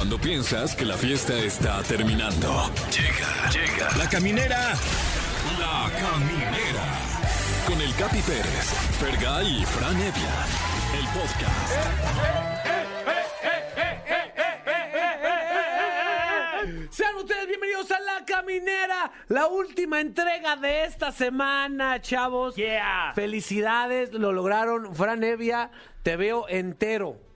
Cuando piensas que la fiesta está terminando. Llega, llega. La caminera. La caminera. Con el Capi Pérez, Fergay y Fran Evia. El podcast. Sean ustedes bienvenidos a La Caminera, la última entrega de esta semana, chavos. Yeah. Felicidades, lo lograron. Fran Evia, te veo entero.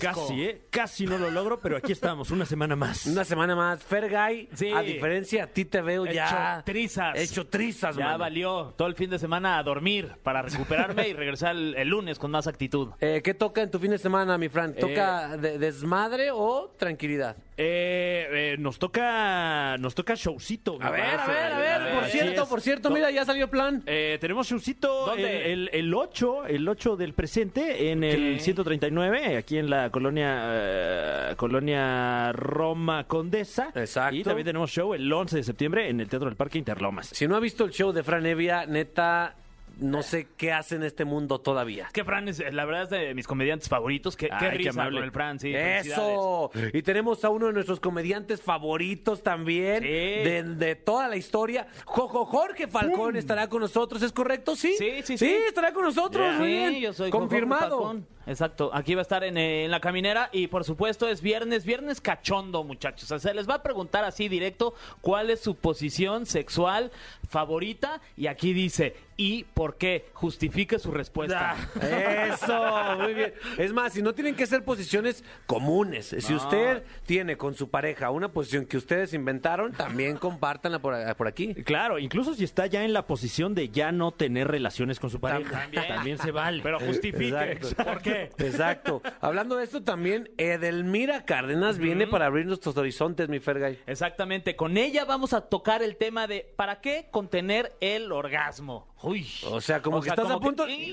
Casi, ¿eh? Casi no lo logro, pero aquí estamos, una semana más. Una semana más. Fergay, Sí. a diferencia, a ti te veo ya. Hecho trizas. Hecho trizas, Ya mano. valió todo el fin de semana a dormir para recuperarme y regresar el, lunes con más actitud. Eh, ¿Qué toca en tu fin de semana, mi Fran? ¿Toca eh, desmadre o tranquilidad? Eh, eh, nos toca nos toca showcito. me parece. Por Así cierto, es. por cierto, mira, ya salió plan. Eh, tenemos showcito ¿Dónde? El, el, el 8, el 8 del presente en el 139, Aquí en la colonia eh, colonia Roma Condesa. Exacto. Y también tenemos show el 11 de septiembre en el Teatro del Parque Interlomas. Si no ha visto el show de Fran Evia, neta, no sé qué hace en este mundo todavía. qué Fran es, la verdad, es de mis comediantes favoritos. Qué, Ay, qué risa el Fran, sí. ¡Eso! Y tenemos a uno de nuestros comediantes favoritos también. De, toda la historia. Jojo Jorge Falcón mm. estará con nosotros, ¿es correcto? Sí. Sí, sí, sí. sí estará con nosotros. Yeah. Yo soy Confirmado. Exacto, aquí va a estar en, eh, en la caminera y por supuesto es viernes, viernes cachondo muchachos. O sea, les va a preguntar así directo cuál es su posición sexual favorita y aquí dice, ¿y por qué? Justifique su respuesta. Eso, muy bien. Es más, si no tienen que ser posiciones comunes. Si usted tiene con su pareja una posición que ustedes inventaron, también compártanla por, por aquí. Claro, incluso si está ya en la posición de ya no tener relaciones con su pareja, también, se vale. Pero justifique. Exacto. ¿Por qué? Exacto. Hablando de esto también, Edelmira Cárdenas viene para abrir nuestros horizontes, mi Fergay. Exactamente, con ella vamos a tocar el tema de ¿para qué contener el orgasmo? Uy. O sea, como que estás a punto- Y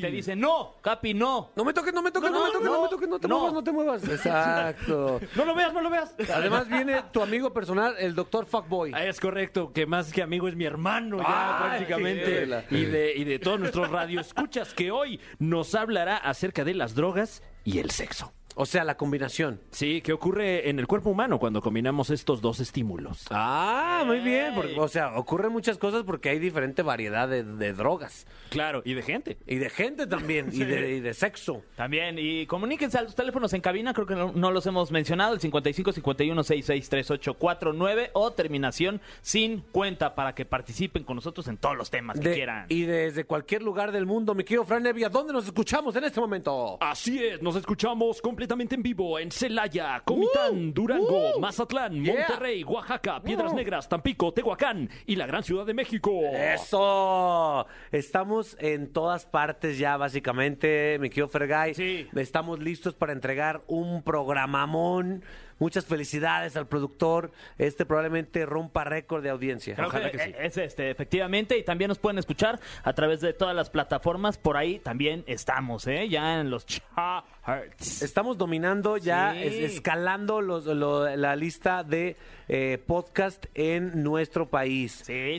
te dice, no, Capi, no. No me toques, no me toques, no, No, me toques, no, no, me toques, no te muevas, no te muevas. Exacto. No lo veas, no lo veas. Además viene tu amigo personal, el doctor Fuckboy. Ah, Es correcto, que más que amigo es mi hermano ya Ay, prácticamente. Y de, y de todos nuestros radioescuchas que hoy nos hablará acerca de las drogas y el sexo. O sea, la combinación. Sí, ¿qué ocurre en el cuerpo humano cuando combinamos estos dos estímulos? Ah, muy bien. porque, o sea, ocurren muchas cosas porque hay diferente variedad de, de drogas. Claro, y de gente. Y de gente también, y, de, y de sexo. También, y comuníquense a los teléfonos en cabina, creo que no, no los hemos mencionado, el 55 51 66 38 49 o terminación sin cuenta para que participen con nosotros en todos los temas que De- quieran. y desde cualquier lugar del mundo, mi querido Fran Evia, ¿dónde nos escuchamos en este momento? Así es, nos escuchamos completamente en vivo en Celaya, Comitán, Uh, Durango, uh, Mazatlán, yeah. Monterrey, Oaxaca, Piedras Uh. Negras, Tampico, Tehuacán y la gran ciudad de México. Eso. Estamos en todas partes ya, básicamente, mi querido Fergay. Sí. Estamos listos para entregar un programamón. Muchas felicidades al productor. Este probablemente rompa récord de audiencia. Creo Ojalá que, que sí. es este, efectivamente, y también nos pueden escuchar a través de todas las plataformas, por ahí también estamos, ¿eh? Ya en los charts. Estamos dominando ya, Sí. es- escalando los- lo- la lista de eh, podcast en nuestro país. Sí, sí,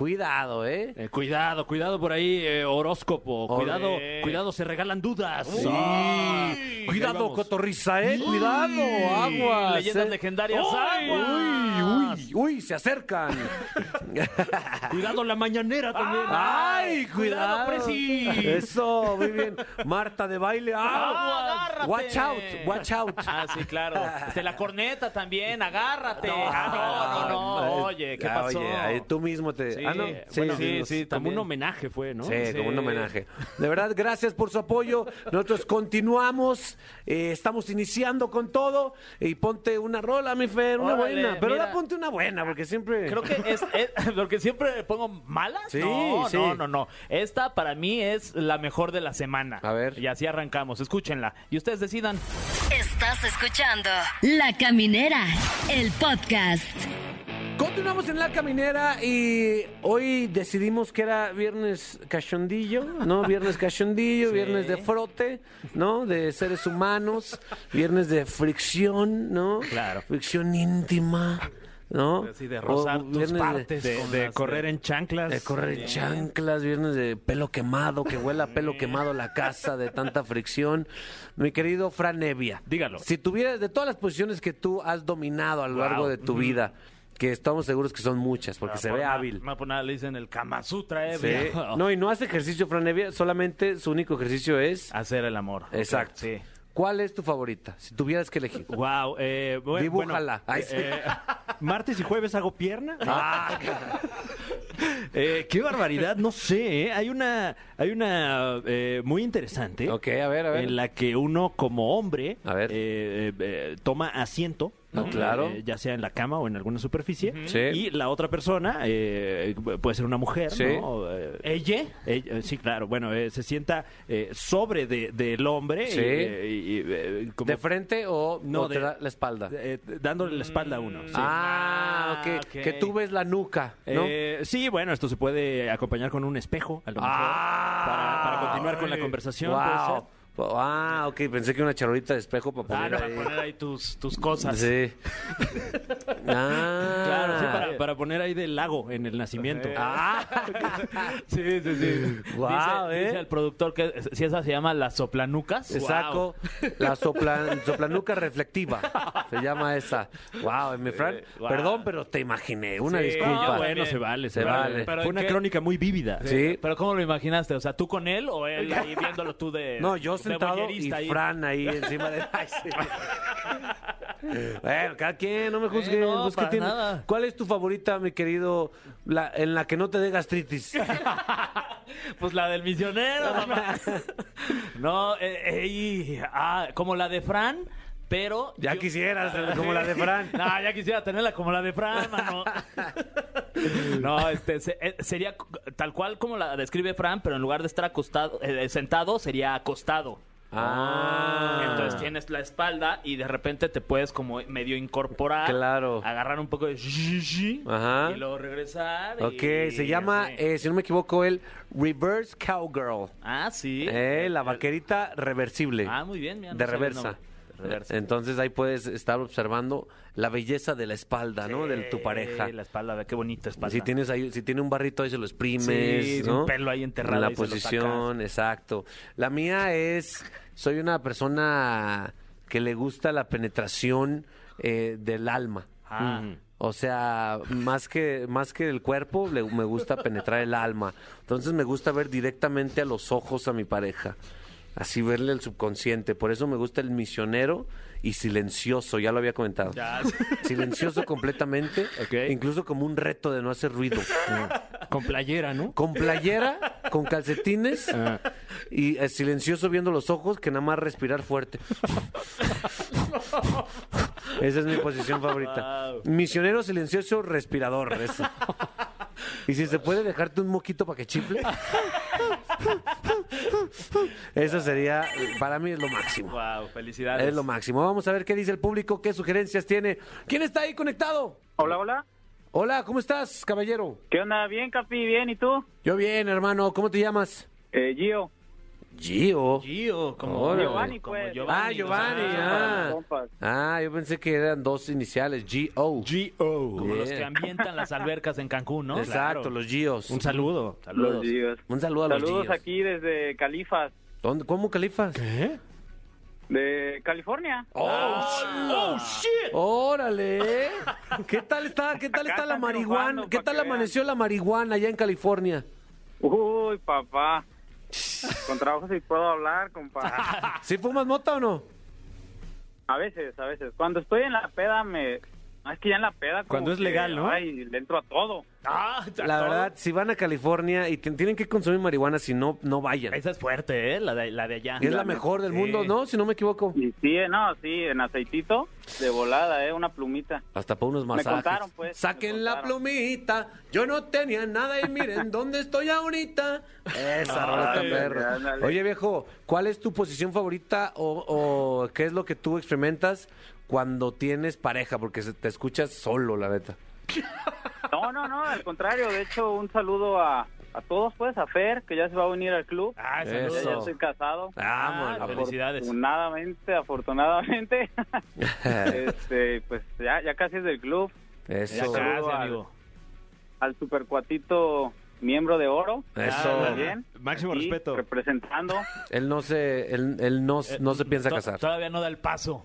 Cuidado, ¿eh? Eh, cuidado, cuidado por ahí, eh, horóscopo. Cuidado, cuidado, se regalan dudas. Sí. Cuidado, cotorriza, ¿eh? Cuidado, aguas. Leyendas ¿eh? legendarias, Uy, aguas. Uy, uy, se acercan. Cuidado la mañanera también. Ay, cuidado. cuidado, Presi. Eso, muy bien. Marta de baile. ¡Ah. Watch out, watch out. Ah, sí, claro. Este, la corneta también, agárrate. No, ah, no, no, no. Oye, ¿qué Ah, pasó? Oye, ahí tú mismo te. Sí, ah, no. bueno, sí, sí, sí, Como también. un homenaje fue, ¿no? Sí, Sí. como un homenaje. De verdad, gracias por su apoyo. Nosotros continuamos, eh, estamos iniciando con todo. Y ponte una rola, mi Fer, una Órale, buena. Pero mira. ahora ponte una buena, porque siempre. Creo que es, es- porque siempre pongo malas. Sí, no, sí. no, no, no. Esta para mí es la mejor de la semana. A ver. Y así arrancamos. Escúchenla. Y ustedes decidan. Estás escuchando La Caminera, el podcast. Continuamos en la caminera y hoy decidimos que era viernes cachondillo, ¿no? Viernes cachondillo, viernes de frote, ¿no? De seres humanos, viernes de fricción, ¿no? Claro. Fricción íntima, ¿no? Así de O rozar tus de- correr en chanclas. De correr en chanclas, viernes de pelo quemado, que huela a pelo quemado la casa de tanta fricción. Mi querido Fran Nevia. Dígalo. Si tuvieras, de todas las posiciones que tú has dominado a lo largo de tu vida, que estamos seguros que son muchas, porque se por ve nada- hábil. No, por nada le dicen el Kama Sutra, eh. Sí. No, y no hace ejercicio, Fran Nevia, solamente su único ejercicio es... Hacer el amor. Exacto. Sí. ¿Cuál es tu favorita? Si tuvieras que elegir. Wow, eh, bu- Dibújala. bueno, sí. eh, martes y jueves hago pierna. Ah, Eh, qué barbaridad, no sé. ¿eh? Hay una, hay una eh, muy interesante. ok, a ver, a ver. En la que uno como hombre A ver. eh, eh, eh, toma asiento, ¿no? Claro. Eh, ya sea en la cama o en alguna superficie, Sí. y la otra persona eh, puede ser una mujer, Sí. ¿no? Eh, ¿Ella? ella- eh, sí, claro. Bueno, eh, se sienta eh, sobre de- del hombre. y, Sí. eh, y, eh, como- ¿De frente o, No, o te de- da la espalda? eh, dándole la espalda a uno. sí. Ah, ok. Ah, ok. Que tú ves la nuca, ¿no? Eh, sí, bueno, esto se puede acompañar con un espejo, a lo mejor, Ah. para, para continuar con la conversación. puede Wow. Ah, ok, pensé que una charolita de espejo para Ah, poner no, ahí. para poner ahí tus, tus cosas. Sí. ah. Claro, sí, para, para poner ahí del lago en el nacimiento. Ah. Sí, sí, sí. Dice, ¿eh? dice el productor que si esa se llama las soplanucas. Exacto. La sopla, soplanuca reflectiva. Se llama esa. Wow, mi Fran. Wow. Perdón, pero te imaginé. Una Sí, disculpa. Ah, yo bueno, se vale, se, Se vale. Pero Fue ¿en una qué? crónica muy vívida. Sí. Pero ¿cómo lo imaginaste? O sea, ¿tú con él o él ahí viéndolo tú de No, yo sentado y ahí? Fran ahí encima de... Ay, sí. Bueno, cada quien, no me juzguen. Eh, no, pues, nada. ¿Cuál es tu favorita, mi querido, la, en la que no te dé gastritis? Pues la del misionero. mamá. no, eh, eh, ah, como la de Fran, pero... Ya yo- quisieras, como la de Fran. No, ya quisiera tenerla como la de Fran, mano. No, este, se- eh, sería tal cual como la describe Fran, pero en lugar de estar acostado, eh, sentado, sería acostado. Ah. Entonces tienes la espalda y de repente te puedes como medio incorporar. Claro. Agarrar un poco de Ajá. y luego regresar. y- Ok, se llama, eh, si no me equivoco, el Reverse Cowgirl. Ah, sí. Eh, la vaquerita reversible. Ah, muy bien. mira, no de reversa. Reversa. Entonces ahí puedes estar observando la belleza de la espalda, ¿no? De tu pareja. Sí, la espalda, qué bonita espalda. Si tienes ahí, si tiene un barrito ahí se lo exprimes, Sí, ¿no? un pelo ahí enterrado En la ahí se lo posición, exacto. La mía es, soy una persona que le gusta la penetración eh, del alma. Ah. O sea, más que, más que el cuerpo, le- me gusta penetrar el alma. Entonces me gusta ver directamente a los ojos a mi pareja. Así verle el subconsciente. Por eso me gusta el misionero y silencioso, ya lo había comentado. Ya, Silencioso completamente, incluso como un reto de no hacer ruido. Con playera, ¿no? Con playera, con calcetines y eh, silencioso viendo los ojos que nada más respirar fuerte. Esa es mi posición favorita. Misionero silencioso respirador. ese. Y si se puede dejarte un moquito para que chifle. Eso sería, para mí es lo máximo. Wow, felicidades. Es lo máximo. Vamos a ver qué dice el público, qué sugerencias tiene. ¿Quién está ahí conectado? Hola, hola. Hola, ¿cómo estás, caballero? ¿Qué onda? Bien, Capi, bien. ¿Y tú? Yo bien, hermano. ¿Cómo te llamas? Eh, Gio. Gio. Gio, como Órale. Giovanni, como pues. Ah, Giovanni, ah. compas. Ah, yo pensé que eran dos iniciales, G-O. G.O. Como los que ambientan las albercas en Cancún, ¿no? Exacto, Claro. los Gios. Un saludo. Los Gios. Un saludo a los Saludos Gios. aquí desde Califas, ¿Dónde- ¿Cómo, Califas? ¿Qué? de California. ¡Oh, shit! ¡Órale! ¿Qué tal está, qué tal Acá está la están marihuana? ¿Qué pa' tal que vean. amaneció la marihuana allá en California? Uy, papá. Con trabajo sí puedo hablar, compa. ¿Sí fumas mota o no? A veces, a veces. Cuando estoy en la peda me... Es que ya en la peda como Cuando es que, legal, ¿no? Ay, le entro a todo. Ah, La todo. verdad, si van a California y tienen que consumir marihuana, si no, no vayan. Esa es fuerte, ¿eh? La de, la de allá. Es la mejor del mundo, ¿no? Si no me equivoco. Y sí, eh, no, sí, en aceitito, de volada, ¿eh? Una plumita. Hasta para unos masajes. contaron, pues, Saquen me la plumita. Yo no tenía nada y miren dónde estoy ahorita. Esa rola está perra. Oye, viejo, ¿cuál es tu posición favorita o, o qué es lo que tú experimentas cuando tienes pareja? Porque se- te escuchas solo, la neta. No, no, no, al contrario. De hecho, un saludo a, a todos, pues, a Fer, que ya se va a unir al club. Ah, Eso. saludos. Ya, ya estoy casado. Ah, Ah, felicidades. Afortunadamente, afortunadamente. este, pues ya, ya casi es del club. Eso. Gracias, Saludo al- amigo. Al supercuatito miembro de oro. Eso. Bien. Máximo Aquí, respeto. Representando. Él no se, él, él no, no se piensa To- casar. Todavía no da el paso.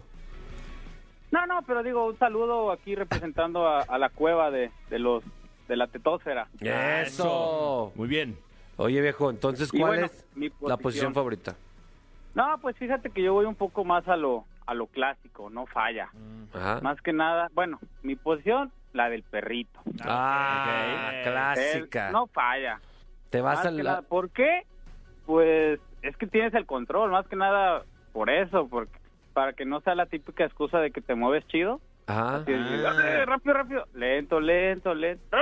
No, no, pero digo, un saludo aquí representando a, a la cueva de, de los de la tetósfera. Eso. Muy bien. Oye, viejo, entonces, ¿cuál bueno, es mi la posición. favorita? No, pues fíjate que yo voy un poco más a lo a lo clásico, no falla. Ajá. Más que nada, bueno, mi posición, la del perrito. Ah, ok. clásica. No falla. Te vas Más a la... nada, ¿Por qué? Pues es que tienes el control, más que nada por eso, porque para que no sea la típica excusa de que te mueves chido. Ajá. Así "Dale, rápido, rápido, lento, lento, lento.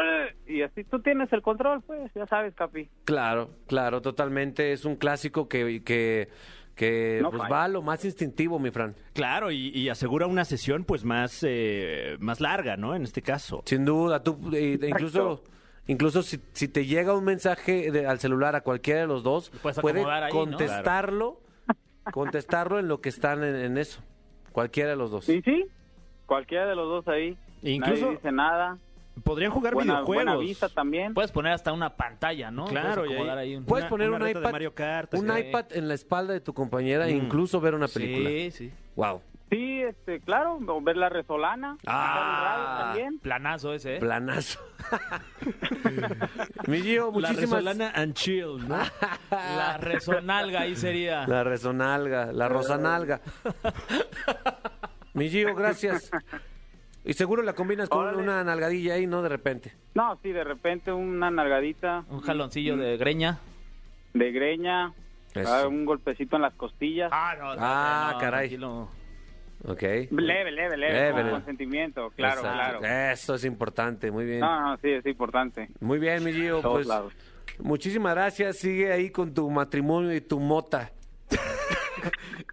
Y así tú tienes el control, pues, ya sabes, Capi. Claro, claro, totalmente. Es un clásico que, que, que No pues va a lo más instintivo, mi Fran. Claro, y, y asegura una sesión pues más, eh, más larga, ¿no? En este caso. Sin duda, tú eh, incluso incluso si, si te llega un mensaje de- al celular a cualquiera de los dos, puedes contestarlo, contestarlo en lo que están en, en eso. Cualquiera de los dos. Sí, sí, cualquiera de los dos ahí. Incluso- Nadie dice nada. Podrían jugar Buena, videojuegos. buena vista también. Puedes poner hasta una pantalla, ¿no? Claro, Puedes ahí- un... Puedes Una- poner una un iPad, Mario Kart, un sí. iPad en la espalda de tu compañera e Mm. incluso ver una película. Sí, sí. Wow. Sí, este, claro, ver la resolana. Ah. también. Planazo ese, ¿eh? Planazo. Mi Gio, La muchísimas resolana and chill, ¿no? La resonalga ahí sería. La resonalga, la rosanalga. Mi Gio, gracias. Y seguro la combinas con Órale. una nalgadilla ahí, ¿no? De repente. No, sí, de repente una nalgadita Un jaloncillo de greña. de greña, ah, un golpecito en las costillas. Ah, no. Ah, caray. tranquilo. Ok. Leve, leve, leve, Leve, con leve. consentimiento, claro, Exacto. claro. Eso es importante, muy bien. No, no, sí, es importante. Muy bien, mi Gio. Todos Pues, lados. muchísimas gracias. Sigue ahí con tu matrimonio y tu mota.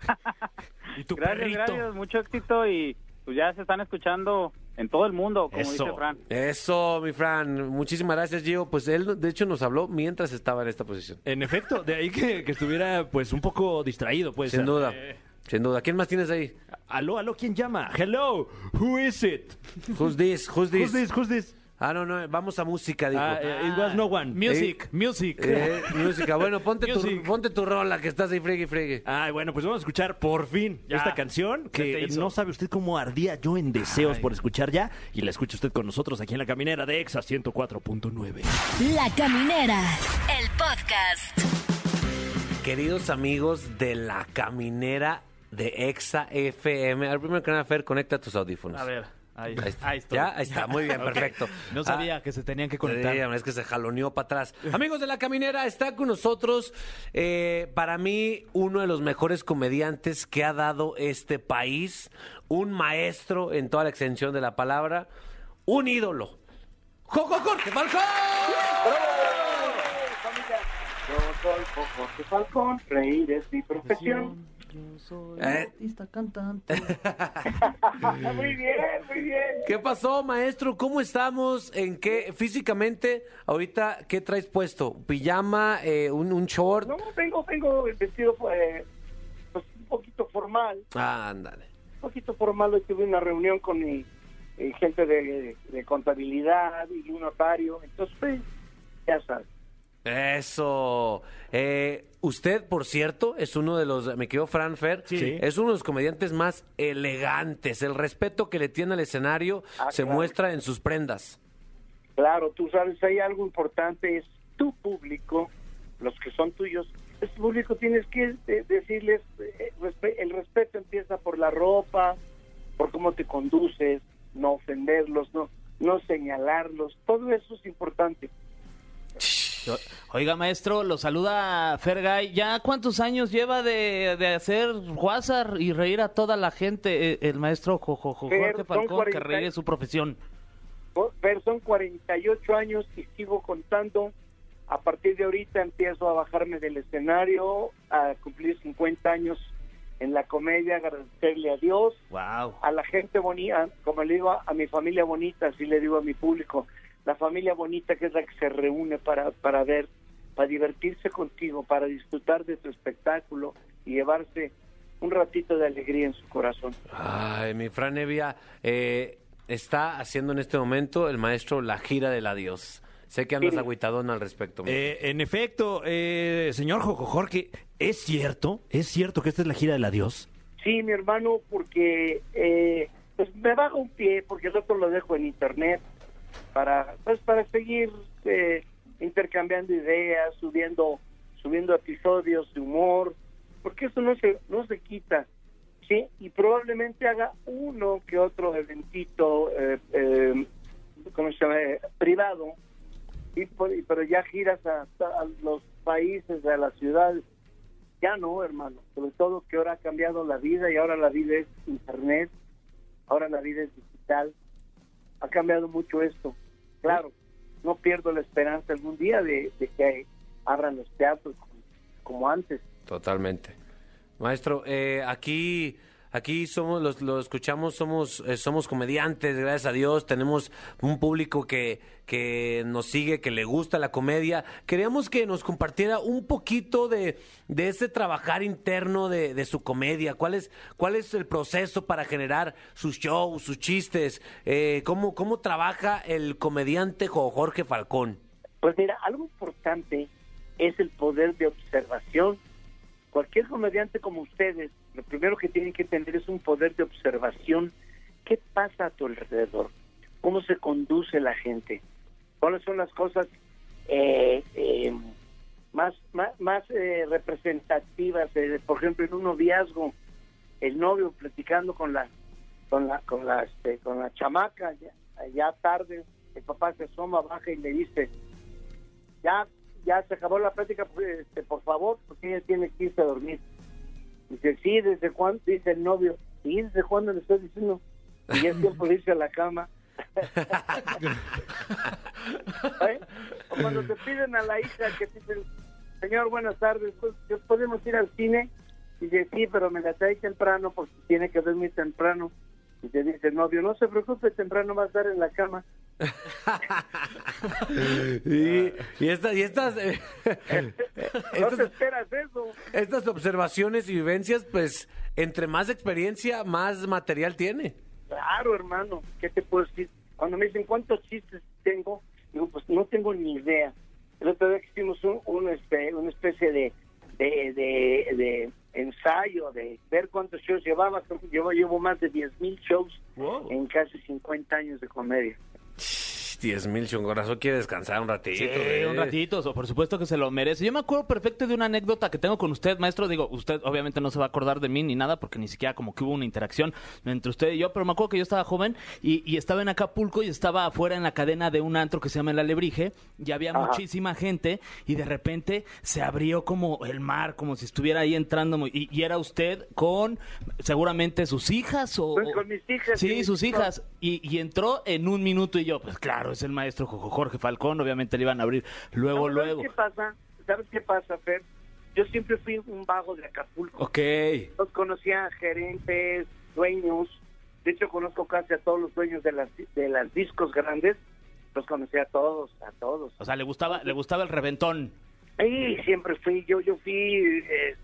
Y tu Gracias, perrito. gracias, mucho éxito y pues ya se están escuchando en todo el mundo, como Eso. dice Fran. Eso, mi Fran. Muchísimas gracias, Gio. Pues él, de hecho, nos habló mientras estaba en esta posición. En efecto, de ahí que, que estuviera pues un poco distraído, pues. Sin duda. Eh, Sin duda. ¿Quién más tienes ahí? aló, aló, ¿quién llama? Hello, who is it? Who's this? Who's this? Who's this? Who's this? Ah, no, no. Vamos a música, dijo. Ah, eh, it was no one. Music, music. Eh, música. Bueno, ponte tu, Music. ponte tu rola que estás ahí fregue y fregue. Ay, bueno, pues vamos a escuchar por fin Ya. esta canción Se te que hizo. no sabe usted cómo ardía yo en deseos Ay. por escuchar ya y la escucha usted con nosotros aquí en la caminera de Exa 104.9. La Caminera, el podcast. Queridos amigos de la caminera de Exa FM. Al primero que nada, Fer, conecta tus audífonos. A ver, ahí, Ahí está. ahí estoy. Ya, ahí está. Muy bien, perfecto. No sabía que se tenían que conectar. Sí, es que se jaloneó para atrás. Amigos de la caminera, está con nosotros, eh, para mí, uno de los mejores comediantes que ha dado este país, un maestro en toda la extensión de la palabra, un ídolo. ¡Jojo Jorge Falcón! Yo soy Jorge Falcón, reír es mi profesión. Yo soy Eh. artista cantante. muy bien, muy bien. ¿Qué pasó, maestro? ¿Cómo estamos? ¿En qué físicamente? Ahorita, ¿qué traes puesto? ¿Pijama? eh, un, un short? No, vengo, vengo vestido pues, pues, un poquito formal, Ah, ándale. un poquito formal. Hoy tuve una reunión con mi eh, gente de, de contabilidad y un notario. Entonces, pues, ya sabes. Eso. Eh, usted, por cierto, es uno de los, me quedó Fran Fer, Sí. es uno de los comediantes más elegantes. El respeto que le tiene al escenario Ah, se claro. muestra en sus prendas. Claro, tú sabes, hay algo importante, es tu público, los que son tuyos. Ese público tienes que eh, decirles, eh, el respeto empieza por la ropa, por cómo te conduces, no ofenderlos, no, no señalarlos, todo eso es importante. Oiga, maestro, lo saluda Fergay. ¿Ya cuántos años lleva de, de hacer WhatsApp y reír a toda la gente? eh, El maestro Jo- Jo- Jo- Fer, Jorge Falcón, que 40 reír es su profesión. Pero son 48 años y sigo contando. A partir de ahorita empiezo a bajarme del escenario, a cumplir 50 años en la comedia, agradecerle a Dios, Wow. a la gente bonita, como le digo a mi familia bonita, así le digo a mi público, la familia bonita que es la que se reúne para, para ver, para divertirse contigo, para disfrutar de tu espectáculo y llevarse un ratito de alegría en su corazón. Ay, mi Fran Evia, eh, está haciendo en este momento el maestro La Gira del Adiós. Sé que andas Sí. agüitadón al respecto. Eh, en efecto, eh, señor Jojo Jorge, ¿es cierto? ¿Es cierto que esta es la gira del adiós? Sí, mi hermano, porque eh, pues me bajo un pie, porque el otro lo dejo en internet para pues para seguir eh, intercambiando ideas, subiendo subiendo episodios de humor, porque eso no se no se quita, sí, y probablemente haga uno que otro eventito, eh, eh, ¿cómo se llama? Eh, privado, y pero ya giras a, a los países, a las ciudades ya no, hermano. Sobre todo que ahora ha cambiado la vida y ahora la vida es internet, ahora la vida es digital. Ha cambiado mucho esto. Claro, no pierdo la esperanza algún día de, que abran los teatros como, como antes. Totalmente. Maestro, eh, aquí, aquí somos, los, lo escuchamos, somos, eh, somos comediantes, gracias a Dios, tenemos un público que, que nos sigue, que le gusta la comedia. Queríamos que nos compartiera un poquito de, de ese trabajar interno de, de su comedia. ¿Cuál es, ¿Cuál es el proceso para generar sus shows, sus chistes? Eh, ¿cómo, ¿Cómo trabaja el comediante Jo- Jorge Falcón? Pues mira, algo importante es el poder de observación. Cualquier comediante como ustedes, lo primero que tienen que tener es un poder de observación. ¿Qué pasa a tu alrededor? ¿Cómo se conduce la gente? ¿Cuáles son las cosas eh, eh, más, más, eh, representativas? Por ejemplo, en un noviazgo, el novio platicando con la con la con la este, con la chamaca ya, ya tarde el papá se asoma baja y le dice ya ya se acabó la plática pues, este, por favor porque ella tiene que irse a dormir. Dice sí desde cuándo dice el novio. Sí desde cuándo le estoy diciendo y ya es tiempo de irse a la cama. ¿Eh? o cuando te piden a la hija que te dicen señor buenas tardes pues, podemos ir al cine y dice sí pero me la trae temprano porque tiene que dormir temprano. Y te dice el novio no se preocupe temprano va a estar en la cama Y, y, esta- y estas, eh, no estas, esperas eso estas observaciones y vivencias, pues, entre más experiencia, más material tiene. Claro, hermano, ¿qué te puedo decir? Cuando me dicen cuántos chistes tengo, digo, pues no tengo ni idea. El otro día que hicimos un, un, este, una especie de, de, de, de ensayo, de ver cuántos shows llevaba. Yo llevo más de 10 mil shows en casi 50 años de comedia. 10 mil chongorazo quiere descansar un ratito. Sí, ¿eh? un ratito, so- por supuesto que se lo merece. Yo me acuerdo perfecto de una anécdota que tengo con usted, maestro. Digo, usted obviamente no se va a acordar de mí ni nada porque ni siquiera como que hubo una interacción entre usted y yo, pero me acuerdo que yo estaba joven y, y estaba en Acapulco y estaba afuera en la cadena de un antro que se llama El Alebrije y había Ajá. muchísima gente y de repente se abrió como el mar, como si estuviera ahí entrando muy- y, y era usted con seguramente sus hijas o... Pues con mis hijas, Sí, sí, sus hijas. Y, y entró en un minuto y yo, pues claro, es el maestro Jo- Jorge Falcón, obviamente le iban a abrir luego, ¿Sabes luego. qué pasa? ¿Sabes qué pasa, Fer? Yo siempre fui un vago de Acapulco. Ok. Los conocía gerentes, dueños. De hecho, conozco casi a todos los dueños de las, de las discos grandes. Los conocía a todos, a todos. O sea, le gustaba, le gustaba el reventón. Y siempre fui, yo yo fui eh,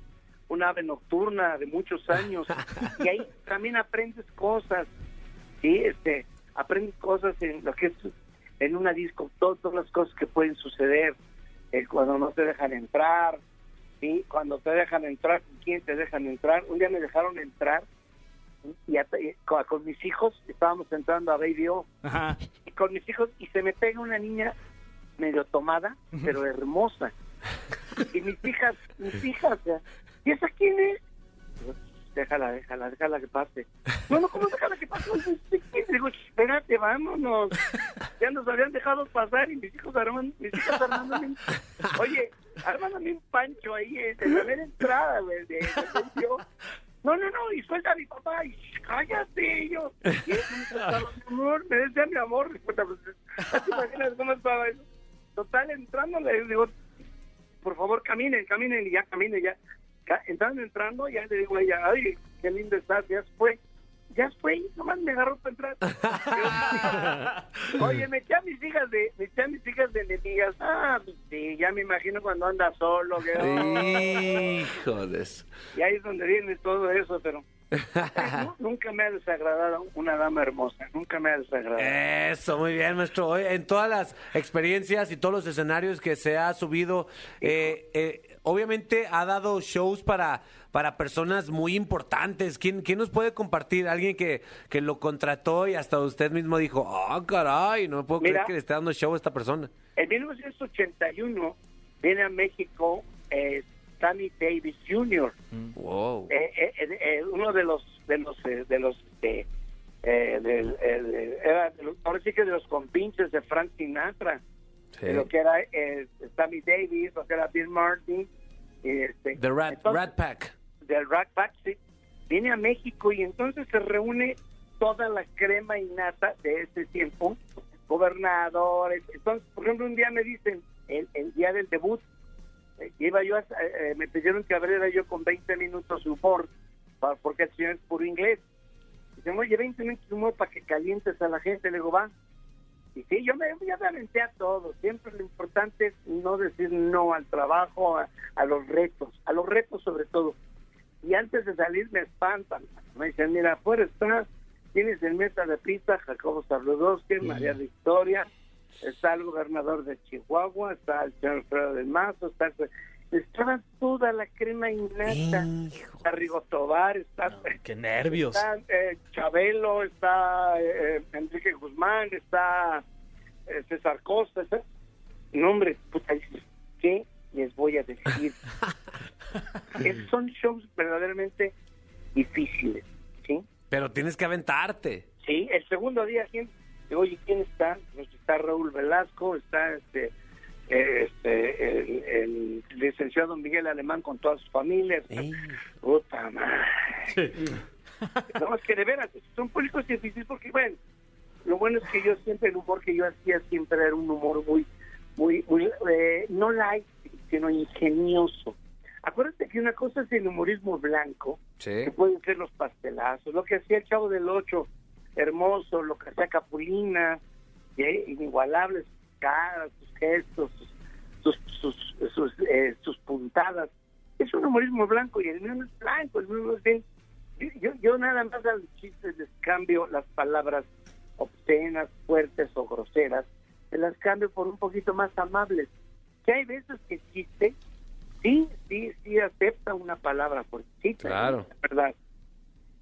un ave nocturna de muchos años. y ahí también aprendes cosas. Sí, este, aprendes cosas en lo que es en una disco, to- todas las cosas que pueden suceder. eh, cuando no te dejan entrar, ¿sí? cuando te dejan entrar, ¿con quién te dejan entrar? Un día me dejaron entrar y, y con, con mis hijos estábamos entrando a Baby O Ajá. y con mis hijos y se me pega una niña medio tomada, pero hermosa. Y mis hijas, mis hijas, ¿y esa quién es? Déjala, déjala, déjala que pase. No, no, ¿cómo déjala que pase? Digo, espérate, vámonos. Ya nos habían dejado pasar y mis hijos arman, mis hijas armándome Oye, armándome un pancho ahí eh, en la mera entrada, güey, de. No, no, no, y suelta a mi papá, y cállate, y yo. Mi amor, me decía mi amor. Pues, ¿no ¿Te imaginas cómo estaba eso? Total, entrando, le digo, por favor, caminen, caminen, y ya caminen, ya. Entrando, entrando, ya le digo a ella, ay, qué lindo estás, ya fue. Ya fue, nomás me agarró para entrar. Oye, me eché a mis hijas de, me eché a mis hijas de enemigas. Ah, pues sí, ya me imagino cuando anda solo. Que, Híjoles. y ahí es donde viene todo eso, pero Nu- nunca me ha desagradado una dama hermosa, nunca me ha desagradado. Eso, muy bien, maestro. En todas las experiencias y todos los escenarios que se ha subido, eh, eh, obviamente ha dado shows para, para personas muy importantes. ¿Quién, quién nos puede compartir? Alguien que, que lo contrató y hasta usted mismo dijo, ah, caray, no me puedo Mira. creer que le esté dando show a esta persona. En 1981 viene a México eh, Sammy Davis Jr., Wow. eh, eh, eh, eh, uno de los de los eh, los este, eh, de los- ahora sí que de los compinches de Frank Sinatra, Sí. lo que era eh, Sammy Davis, lo que era Bill Martin, este, The Rat, entonces- Rat Pack. del Rat Pack, sí, viene a México y entonces se reúne toda la crema innata de ese tiempo, gobernadores. Entonces, por ejemplo, un día me dicen, el, el día del debut, eh, iba yo, a- eh, me pidieron que abriera yo con 20 minutos de humor, pa- porque el señor es puro inglés. Dicen, oye, 20 minutos de humor para que calientes a la gente. Le digo, va. Y sí, yo me, ya me aventé a todo. Siempre lo importante es no decir no al trabajo, a, a los retos, a los retos sobre todo. Y antes de salir me espantan. Me dicen, mira, afuera está, tienes el meta de pista, Jacobo Zabludowski, María Victoria, está el gobernador de Chihuahua, está el señor Alfredo del Mazo, está estaba toda la crema innata. Está Rigo Tobar, está, Qué nervios. está eh, Chabelo, está eh, Enrique Guzmán, está eh, César Costa. Está... No, hombre, puta, ¿qué les voy a decir? Es- son shows verdaderamente difíciles, ¿sí? Pero tienes que aventarte. Sí, el segundo día, ¿quién? Oye, ¿quién está? Pues está Raúl Velasco, está este, este el, el licenciado Miguel Alemán con todas sus familias. Puta madre. no, es que de veras, son públicos difíciles porque, bueno, lo bueno es que yo siempre, el humor que yo hacía siempre era un humor muy, muy, muy, eh, no light, sino ingenioso. Acuérdate que una cosa es el humorismo blanco, Sí. que pueden ser los pastelazos, lo que hacía el Chavo del Ocho, hermoso, lo que hacía Capulina, ¿eh? inigualables caras, sus gestos, sus, sus, sus, sus, eh, sus puntadas. Es un humorismo blanco y el mío no es blanco, el mío no es bien. Yo, yo nada más a los chistes les cambio las palabras obscenas, fuertes o groseras, se las cambio por un poquito más amables. Que hay veces que chiste, sí, sí, sí acepta una palabra fuertecita, Claro. es verdad.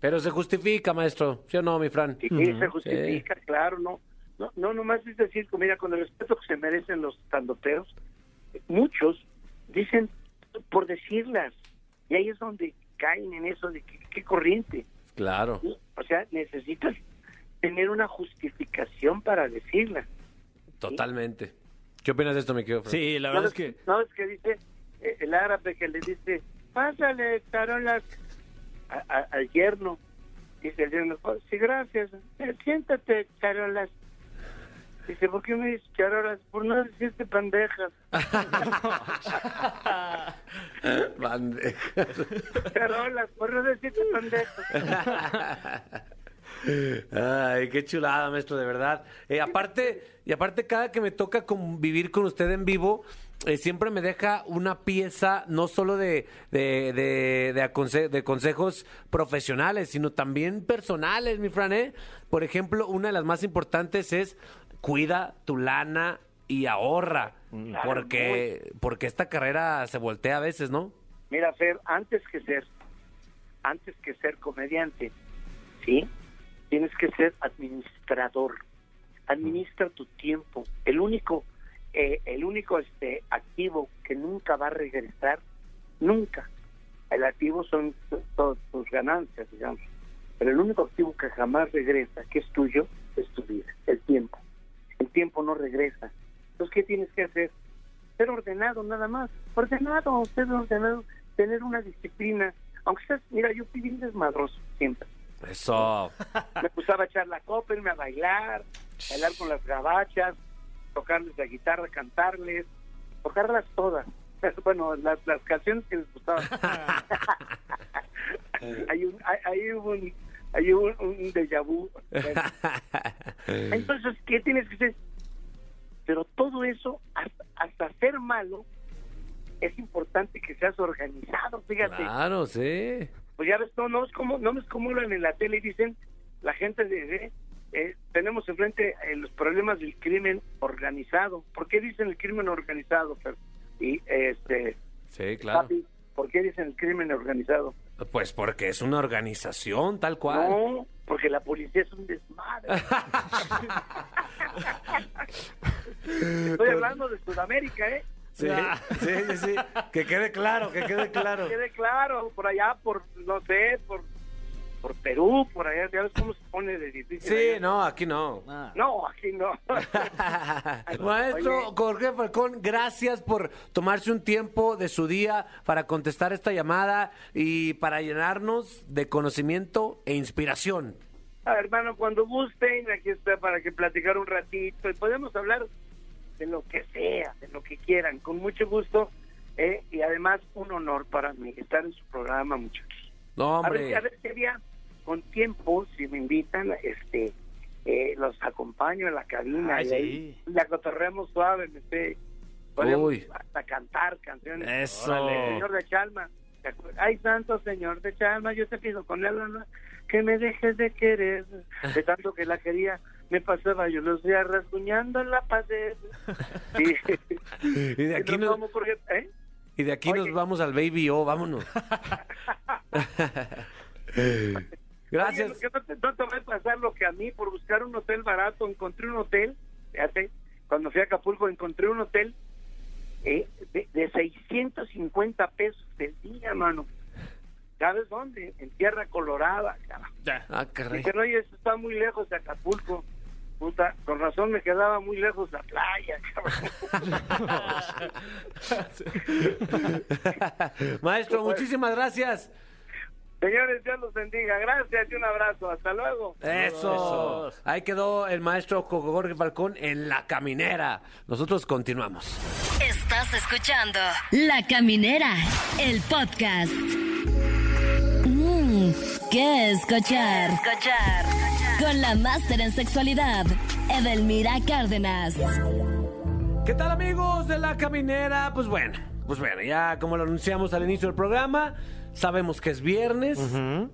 Pero se justifica, maestro. ¿Sí o no, mi Fran? Sí, se justifica, claro, no, no, no, nomás es decir, mira, con el respeto que se merecen los tandoteros, muchos dicen por decirlas, y ahí es donde caen en eso de qué, qué corriente. Claro. ¿sí? O sea, necesitas tener una justificación para decirla. Totalmente. ¿Qué opinas de esto, mi querido? Sí, la ¿No verdad es ves- que... ¿No es que dice eh, el árabe que le dice, pásale, tarolas, a- a- al yerno? Dice el yerno, "Oh, sí, gracias. Eh, siéntate, charolas. Dice, ¿por qué me dices charolas? Por no decirte pendejas. Bandeja. Charolas, por no decirte pendejas. Ay, qué chulada, maestro, de verdad. Eh, aparte, y aparte, cada que me toca convivir con usted en vivo, eh, siempre me deja una pieza no solo de, de, de, de aconse- de consejos profesionales, sino también personales, mi Fran. ¿eh? Por ejemplo, una de las más importantes es cuida tu lana y ahorra, porque, porque esta carrera se voltea a veces, ¿no? Mira, Fer, antes que ser, antes que ser comediante, ¿sí? Tienes que ser administrador. Administra tu tiempo. El único, eh, el único este activo que nunca va a regresar, nunca. El activo son todas tus ganancias, digamos. Pero el único activo que jamás regresa, que es tuyo, es tu vida, el tiempo. El tiempo no regresa. Entonces, ¿qué tienes que hacer? ser ordenado nada más, ordenado, ser ordenado, tener una disciplina, aunque seas, mira, yo fui bien desmadroso siempre, Eso. me gustaba echar la copa, irme a bailar, bailar con las gabachas, tocarles la guitarra, cantarles, tocarlas todas, bueno, las, las canciones que les gustaban. hay un, hay, hay un, hay un, un déjà vu. Bueno, entonces, ¿qué tienes que hacer? Pero todo eso, hasta, hasta ser malo, es importante que seas organizado, fíjate. Claro, sí. pues ya ves, no, no es como, no es como en la tele y dicen, la gente dice, eh, tenemos enfrente eh, los problemas del crimen organizado. ¿Por qué dicen el crimen organizado, Fer? Y este, Sí, claro. papi, ¿por qué dicen el crimen organizado? Pues porque es una organización, tal cual. No, porque la policía es un desmadre. Estoy hablando de Sudamérica, ¿eh? Sí, sí, sí, sí. Que quede claro, que quede claro. Quede claro, por allá, por, no sé, por, por Perú, por allá, ya ves cómo se pone de difícil. Sí, allá. no, aquí no. No, aquí no. Maestro Oye. Jorge Falcón, gracias por tomarse un tiempo de su día para contestar esta llamada y para llenarnos de conocimiento e inspiración. Ah, hermano, cuando gusten, aquí está para que platicar un ratito y podemos hablar de lo que sea, de lo que quieran, con mucho gusto. ¿eh? Y además, un honor para mí estar en su programa, muchachos. No, A ver, hombre. a ver qué día, con tiempo, si me invitan, este, eh, los acompaño en la cabina Ay, y ahí sí. la cotorreamos suave, me sé. Podemos Uy. hasta cantar canciones. Eso. Órale, señor de Chalma. Ay, santo señor de Chalma, yo te pido con él ¿no? que me dejes de querer. De tanto que la quería, me pasaba yo los días rasguñando en la pared. Y, Y de aquí, y nos nos, vamos porque- ¿eh? y de aquí Oye. nos vamos al Baby O, vámonos. Gracias. Oye, no, te, no te va a pasar lo que a mí por buscar un hotel barato encontré un hotel, fíjate, cuando fui a Acapulco encontré un hotel eh, de, de 650 pesos del día, mano. ¿Sabes dónde? En Tierra Colorada, cara. Ah, caray. Dije, oye, esto está muy lejos de Acapulco. Puta, con razón me quedaba muy lejos la playa, cabrón. Maestro, muchísimas gracias. Señores, Dios los bendiga. Gracias y un abrazo. Hasta luego. Eso. Ahí quedó el maestro Jorge Falcón en la caminera. Nosotros continuamos. Estás escuchando La Caminera, el podcast. Mmm, ¿qué escuchar? Escuchar. Con la máster en sexualidad, Edelmira Cárdenas. ¿Qué tal amigos de la caminera? Pues bueno, pues bueno, ya como lo anunciamos al inicio del programa, sabemos que es viernes.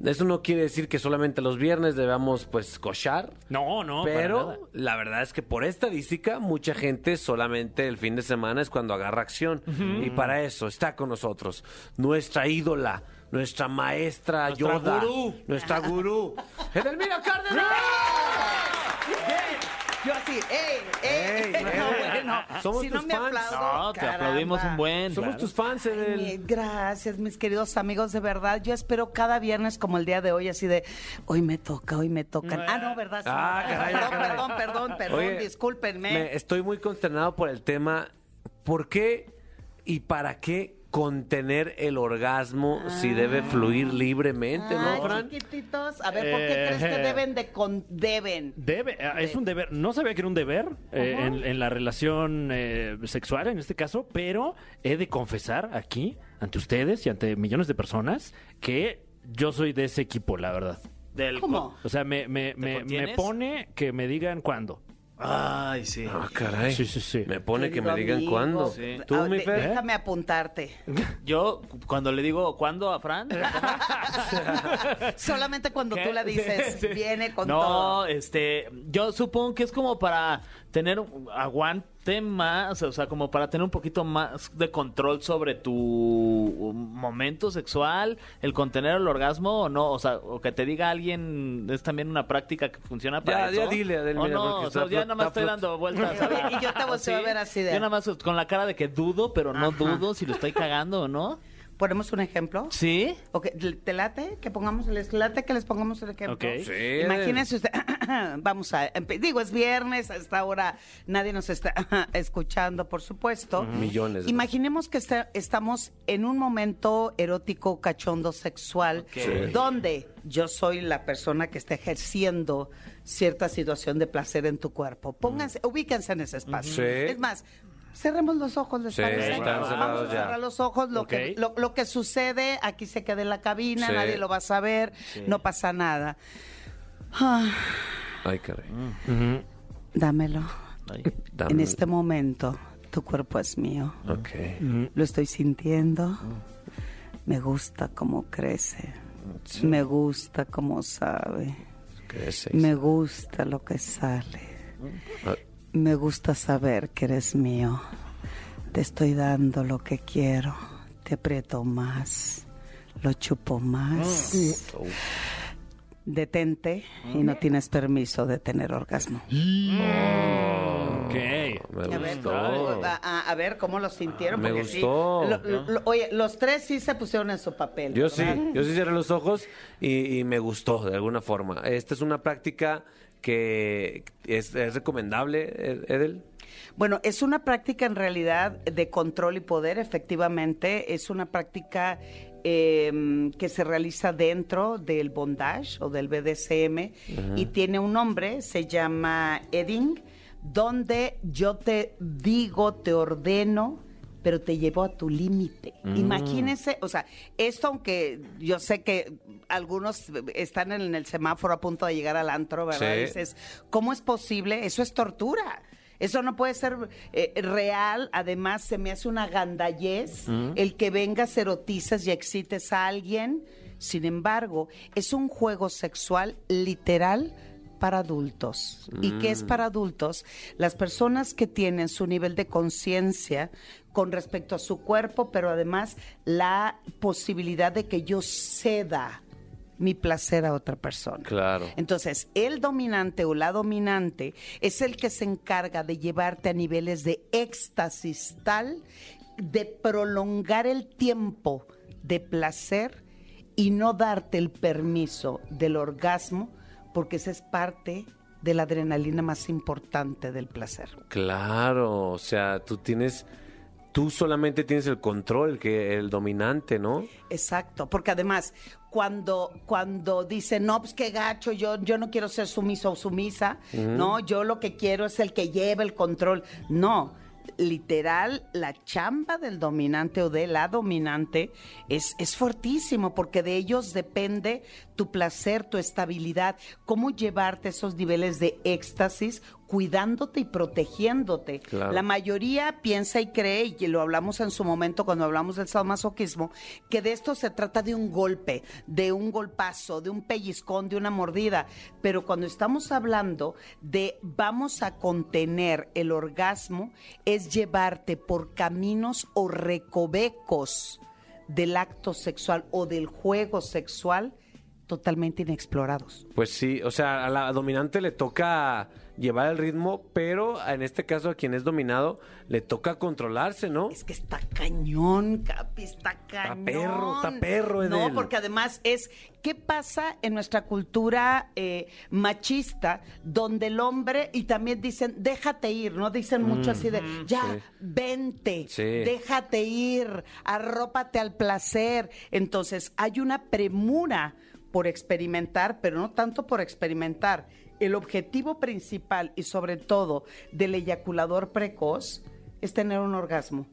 Eso no quiere decir que solamente los viernes debamos pues cochar. No, no, para nada. Pero la verdad es que por estadística, mucha gente solamente el fin de semana es cuando agarra acción. Y para eso está con nosotros nuestra ídola, nuestra maestra Nuestra Yoda, gurú. nuestra gurú, Edelmira Cárdenas. Yo así, ¡ey! ¡ey! Ey, no, ey. Bueno, Somos si no tus me fans. aplaudo, No, te caramba. aplaudimos un buen. Somos tus fans, Edel. Ay, Gracias, mis queridos amigos, de verdad. Yo espero cada viernes como el día de hoy, así de, hoy me toca, hoy me tocan. Ah, no, ¿verdad? Sí. Ah, caray, perdón, caray. perdón, perdón, perdón, Oye, discúlpenme. me- estoy muy consternado por el tema. ¿Por qué y para qué contener el orgasmo si debe fluir libremente, Ay, no, Fran? chiquititos, a ver, ¿por qué Eh, crees que deben de con deben? Debe, eh, es un deber. No sabía que era un deber eh, en, en la relación eh, sexual, en este caso, pero he de confesar aquí, ante ustedes y ante millones de personas, que yo soy de ese equipo, la verdad. Del ¿Cómo? O sea, me, me, me, me pone que me digan cuándo. Ay, sí. Ah, caray. Sí, sí, sí. Me pone que me digan amigo. cuándo. Sí. ¿Tú, Ah, mi de- Fer? Déjame apuntarte. Yo, cuando le digo, ¿cuándo a Fran? Solamente cuando ¿Qué? tú le dices, Sí. viene con no, todo. este, yo supongo que es como para tener un aguante más, o sea, como para tener un poquito más de control sobre tu momento sexual, el contener el orgasmo o no, o sea, o que te diga alguien es también una práctica que funciona para Ya, eso. ya dile, Adel, o mira, no, o sea, ya nada más estoy dando vueltas. Y yo te volteo a ver así de- Yo nada más con la cara de que dudo, pero no Ajá. dudo si lo estoy cagando o no. ¿Ponemos un ejemplo? ¿Sí? Ok, ¿Te late que pongamos, les late que les pongamos el ejemplo? Ok. Sí. Imagínense usted, vamos a, digo, es viernes, a esta hora nadie nos está escuchando, por supuesto. Millones de Imaginemos que está- estamos en un momento erótico, cachondo, sexual. Sí. donde yo soy la persona que está ejerciendo cierta situación de placer en tu cuerpo. Pónganse, ubíquense en ese espacio. Sí. Es más, cerremos los ojos, ¿les Sí, parece? están Vamos a ya. cerrar los ojos, lo, que, Ok. lo, lo que sucede aquí se queda en la cabina, Sí. nadie lo va a saber, no pasa nada. Ah, Ay, caray. Ujú. dámelo. Dame- En este momento, tu cuerpo es mío. Ok. Lo estoy sintiendo. Me gusta cómo crece. Me gusta como sabe. ¿Qué es Me gusta lo que sale. Ah, Me gusta saber que eres mío. Te estoy dando lo que quiero. Te aprieto más. Lo chupo más. oh. Detente y no tienes permiso de tener orgasmo. Ok. Me A ver, gustó. ¿cómo- a, a- a ver cómo lo sintieron. Me porque sí, gustó. lo- lo- oye, los tres sí se pusieron en su papel. Yo sí, yo sí cerré los ojos y, y me gustó de alguna forma. Esta es una práctica que es, es recomendable, Ed- Edel. Bueno, es una práctica en realidad de control y poder, efectivamente. Es una práctica eh, que se realiza dentro del bondage o del BDSM y tiene un nombre, se llama Edding, donde yo te digo, te ordeno, pero te llevo a tu límite. Imagínense, o sea, esto aunque yo sé que algunos están en el semáforo a punto de llegar al antro, ¿verdad? Sí. Dices, ¿cómo es posible? Eso es tortura. Eso no puede ser eh, real. Además, se me hace una gandallez el que vengas, erotices y excites a alguien. Sin embargo, es un juego sexual literal para adultos. ¿Y qué es para adultos? Las personas que tienen su nivel de conciencia con respecto a su cuerpo, pero además la posibilidad de que yo ceda mi placer a otra persona. Claro. Entonces, el dominante o la dominante es el que se encarga de llevarte a niveles de éxtasis tal, de prolongar el tiempo de placer y no darte el permiso del orgasmo, porque esa es parte de la adrenalina más importante del placer. Claro, o sea, tú tienes, tú solamente tienes el control, que el dominante, ¿no? Exacto, porque además cuando cuando dicen, "No, pues qué gacho, yo yo no quiero ser sumiso o sumisa", no, yo lo que quiero es el que lleve el control. No, literal la chamba del dominante o de la dominante es es fuertísimo porque de ellos depende tu placer, tu estabilidad, cómo llevarte esos niveles de éxtasis cuidándote y protegiéndote. Claro. La mayoría piensa y cree, y lo hablamos en su momento cuando hablamos del sadomasoquismo, que de esto se trata de un golpe, de un golpazo, de un pellizcón, de una mordida. Pero cuando estamos hablando de vamos a contener el orgasmo, es llevarte por caminos o recovecos del acto sexual o del juego sexual totalmente inexplorados. Pues sí, o sea, a la dominante le toca llevar el ritmo, pero en este caso a quien es dominado le toca controlarse, ¿no? Es que está cañón, Capi, está cañón. perro, está perro, No, Edel. porque además es, ¿qué pasa en nuestra cultura eh, machista donde el hombre, y también dicen, déjate ir, ¿no? Dicen mucho así de, ya, sí. vente, Sí. déjate ir, arrópate al placer. Entonces, hay una premura por experimentar, pero no tanto por experimentar. El objetivo principal y sobre todo del eyaculador precoz es tener un orgasmo.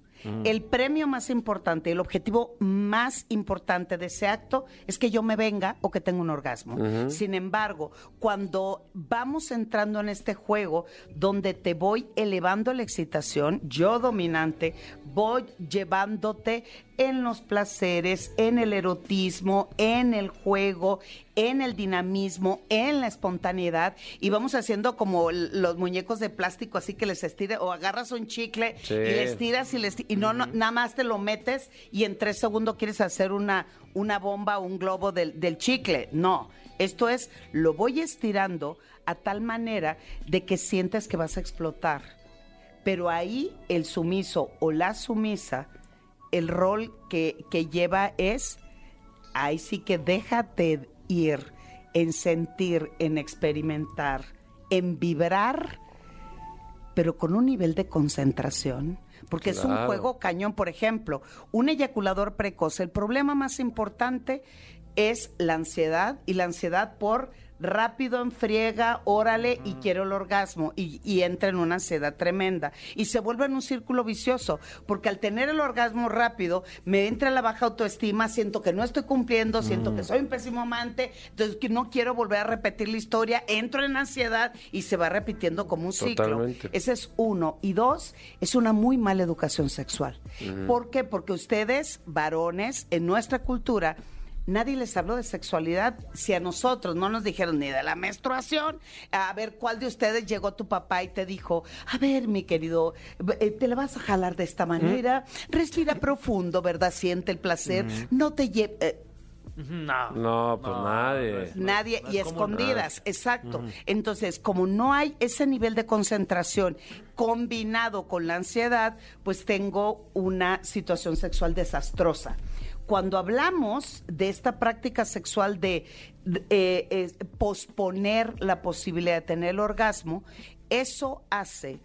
El premio más importante, el objetivo más importante de ese acto es que yo me venga o que tenga un orgasmo. Sin embargo, cuando vamos entrando en este juego donde te voy elevando la excitación, yo dominante, voy llevándote en los placeres, en el erotismo, en el juego, en el dinamismo, en la espontaneidad y vamos haciendo como los muñecos de plástico así que les estira o agarras un chicle Sí. y les tiras y les y no, no nada más te lo metes y en tres segundos quieres hacer una una bomba o un globo del, del chicle. No, esto es lo voy estirando a tal manera de que sientes que vas a explotar. Pero ahí el sumiso o la sumisa, el rol que, que lleva es, ahí sí que déjate ir en sentir, en experimentar, en vibrar, pero con un nivel de concentración, porque es un juego cañón. Por ejemplo, un eyaculador precoz, el problema más importante es la ansiedad y la ansiedad por rápido en friega, órale y quiero el orgasmo y, y entra en una ansiedad tremenda y se vuelve en un círculo vicioso porque al tener el orgasmo rápido me entra la baja autoestima, siento que no estoy cumpliendo, siento que soy un pésimo amante, entonces que no quiero volver a repetir la historia, entro en ansiedad y se va repitiendo como un ciclo. Ese es uno. Y dos, es una muy mala educación sexual. ¿Por qué? Porque ustedes, varones, en nuestra cultura, nadie les habló de sexualidad. Si a nosotros no nos dijeron ni de la menstruación, a ver cuál de ustedes llegó tu papá y te dijo, a ver, mi querido, eh, te la vas a jalar de esta manera, respira profundo, ¿verdad? Siente el placer, no te lleve... No. No, pues nadie. no es- Nadie no es y escondidas, exacto. Entonces, como no hay ese nivel de concentración combinado con la ansiedad, pues tengo una situación sexual desastrosa. Cuando hablamos de esta práctica sexual de, de, eh, eh, posponer la posibilidad de tener el orgasmo, eso hace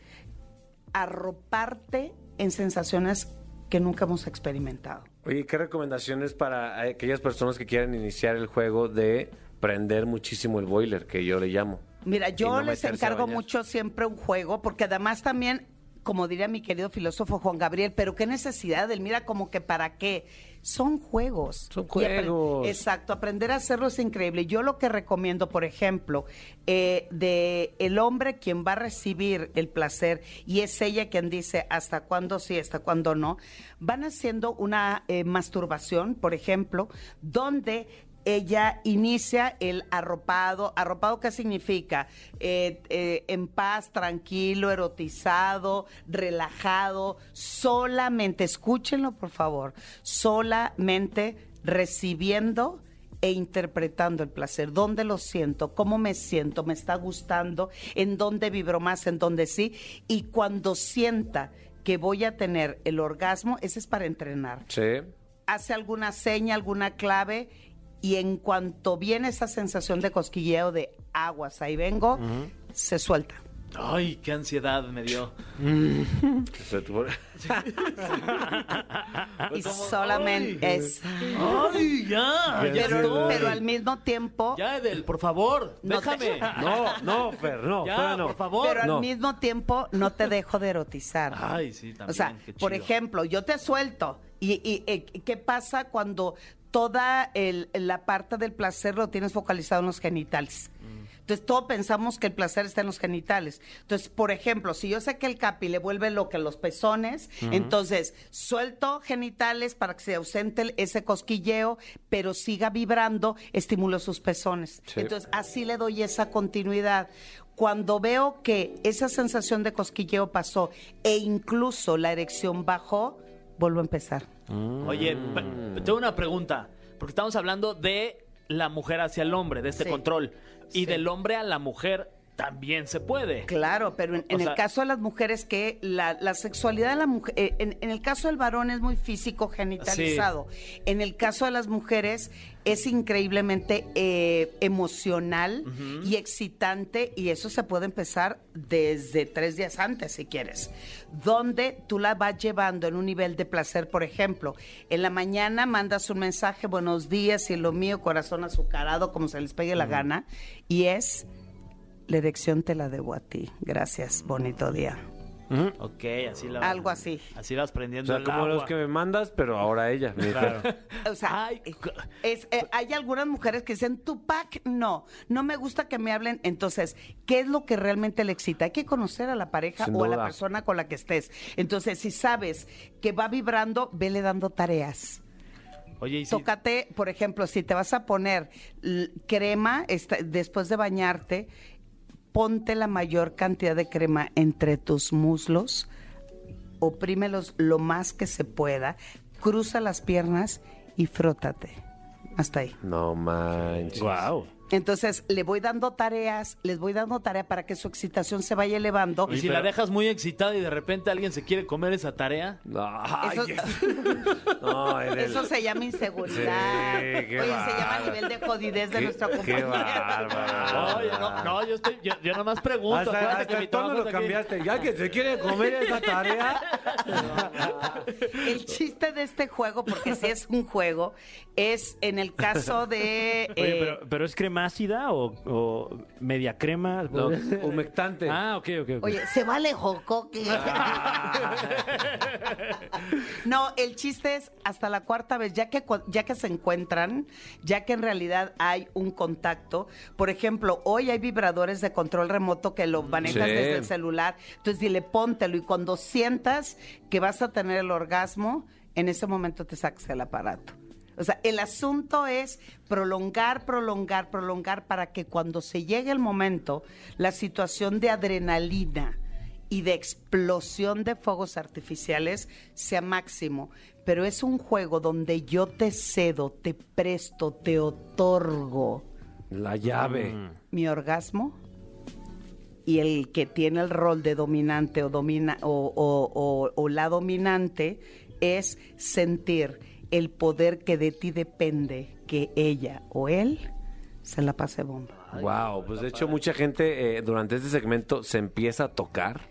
arroparte en sensaciones que nunca hemos experimentado. Oye, ¿qué recomendaciones para aquellas personas que quieran iniciar el juego de prender muchísimo el boiler, que yo le llamo? Mira, yo no les encargo mucho siempre un juego, porque además también, como diría mi querido filósofo Juan Gabriel, pero qué necesidad del mira como que para qué. Son juegos. Son juegos. Exacto, aprender a hacerlo es increíble. Yo lo que recomiendo, por ejemplo, eh, de el hombre quien va a recibir el placer y es ella quien dice hasta cuándo sí, hasta cuándo no, van haciendo una eh, masturbación, por ejemplo, donde ella inicia el arropado. ¿Arropado qué significa? Eh, eh, en paz, tranquilo, erotizado, relajado, solamente, escúchenlo por favor, solamente recibiendo e interpretando el placer. ¿Dónde lo siento? ¿Cómo me siento? ¿Me está gustando? ¿En dónde vibro más? ¿En dónde sí? Y cuando sienta que voy a tener el orgasmo, ese es para entrenar Sí. hace alguna seña, alguna clave y en cuanto viene esa sensación de cosquilleo de aguas, ahí vengo, se suelta. Ay, qué ansiedad me dio. y como, solamente ay. es... Ay, ya, ya Pero, al mismo tiempo... Ya, Edel, por favor, No te- déjame. No, no, Fer, no, Ya, no. por favor. Pero No. al mismo tiempo no te dejo de erotizar. Ay, sí, también. O sea, qué por ejemplo, yo te suelto. ¿Y, y, eh, qué pasa cuando toda el- la parte del placer lo tienes focalizado en los genitales? Entonces, todos pensamos que el placer está en los genitales. Entonces, por ejemplo, si yo sé que el capi le vuelve lo que los pezones, entonces suelto genitales para que se ausente ese cosquilleo, pero siga vibrando, estimulo sus pezones. Sí. Entonces, así le doy esa continuidad. Cuando veo que esa sensación de cosquilleo pasó e incluso la erección bajó, vuelvo a empezar. Oye, pe- tengo una pregunta. Porque estamos hablando de la mujer hacia el hombre, de este Sí. control. Y Sí. del hombre a la mujer también se puede. Claro, pero en, en O sea- el caso de las mujeres que la, la sexualidad de la mujer, eh, en, en el caso del varón es muy físico genitalizado. En el caso de las mujeres es increíblemente eh, emocional y excitante y eso se puede empezar desde tres días antes si quieres, donde tú la vas llevando en un nivel de placer, por ejemplo, en la mañana mandas un mensaje, buenos días y lo mío, corazón azucarado, como se les pegue la gana, y es la erección te la debo a ti. Gracias, bonito día. Ok, así la Algo así. Así vas O prendiendo sea, el como los que me mandas, pero ahora ella. Claro. O sea, Ay, eh, es, eh, hay algunas mujeres que dicen, Tupac, no, no me gusta que me hablen. Entonces, ¿qué es lo que realmente le excita? Hay que conocer a la pareja Sin o a la persona con la que estés. Entonces, si sabes que va vibrando, vele dando tareas. Oye, y si- Tócate, por ejemplo, si te vas a poner crema esta- después de bañarte, ponte la mayor cantidad de crema entre tus muslos, oprímelos lo más que se pueda, cruza las piernas y frótate. Hasta ahí. No manches. Wow. Entonces, le voy dando tareas, les voy dando tarea para que su excitación se vaya elevando. y si la dejas muy excitada y de repente alguien se quiere comer esa tarea. No, ay, Eso- no, en el- Eso se llama inseguridad. Sí, qué Oye, se llama bárbaro. nivel de jodidez de Qué- qué compañero. bárbaro. Oye, no, no, yo estoy, yo, yo nomás pregunto. Hasta, acuérdate hasta que mi el tono trabajo lo es aquí. cambiaste. Ya que se quiere comer esa tarea. El chiste de este juego, porque si es un juego, es en el caso de... Oye, eh, pero, pero ¿es crema ácida o, o media crema? No, humectante. Ah, ok, ok. Oye, ¿se vale jocoque? no, el chiste es hasta la cuarta vez, ya que, ya que se encuentran, ya que en realidad hay un contacto. Por ejemplo, hoy hay vibradores de control remoto que lo manejas Sí. desde el celular. Entonces, dile, póntelo y cuando sientas que vas a tener el orgasmo, en ese momento te sacas el aparato. O sea, el asunto es prolongar, prolongar, prolongar para que cuando se llegue el momento, la situación de adrenalina y de explosión de fuegos artificiales sea máximo. Pero es un juego donde yo te cedo, te presto, te otorgo La llave. mi orgasmo y el que tiene el rol de dominante o, domina, o, o- o- o la dominante es sentir el poder que de ti depende que ella o él se la pase bomba. Wow, pues de hecho mucha gente eh, durante este segmento se empieza a tocar.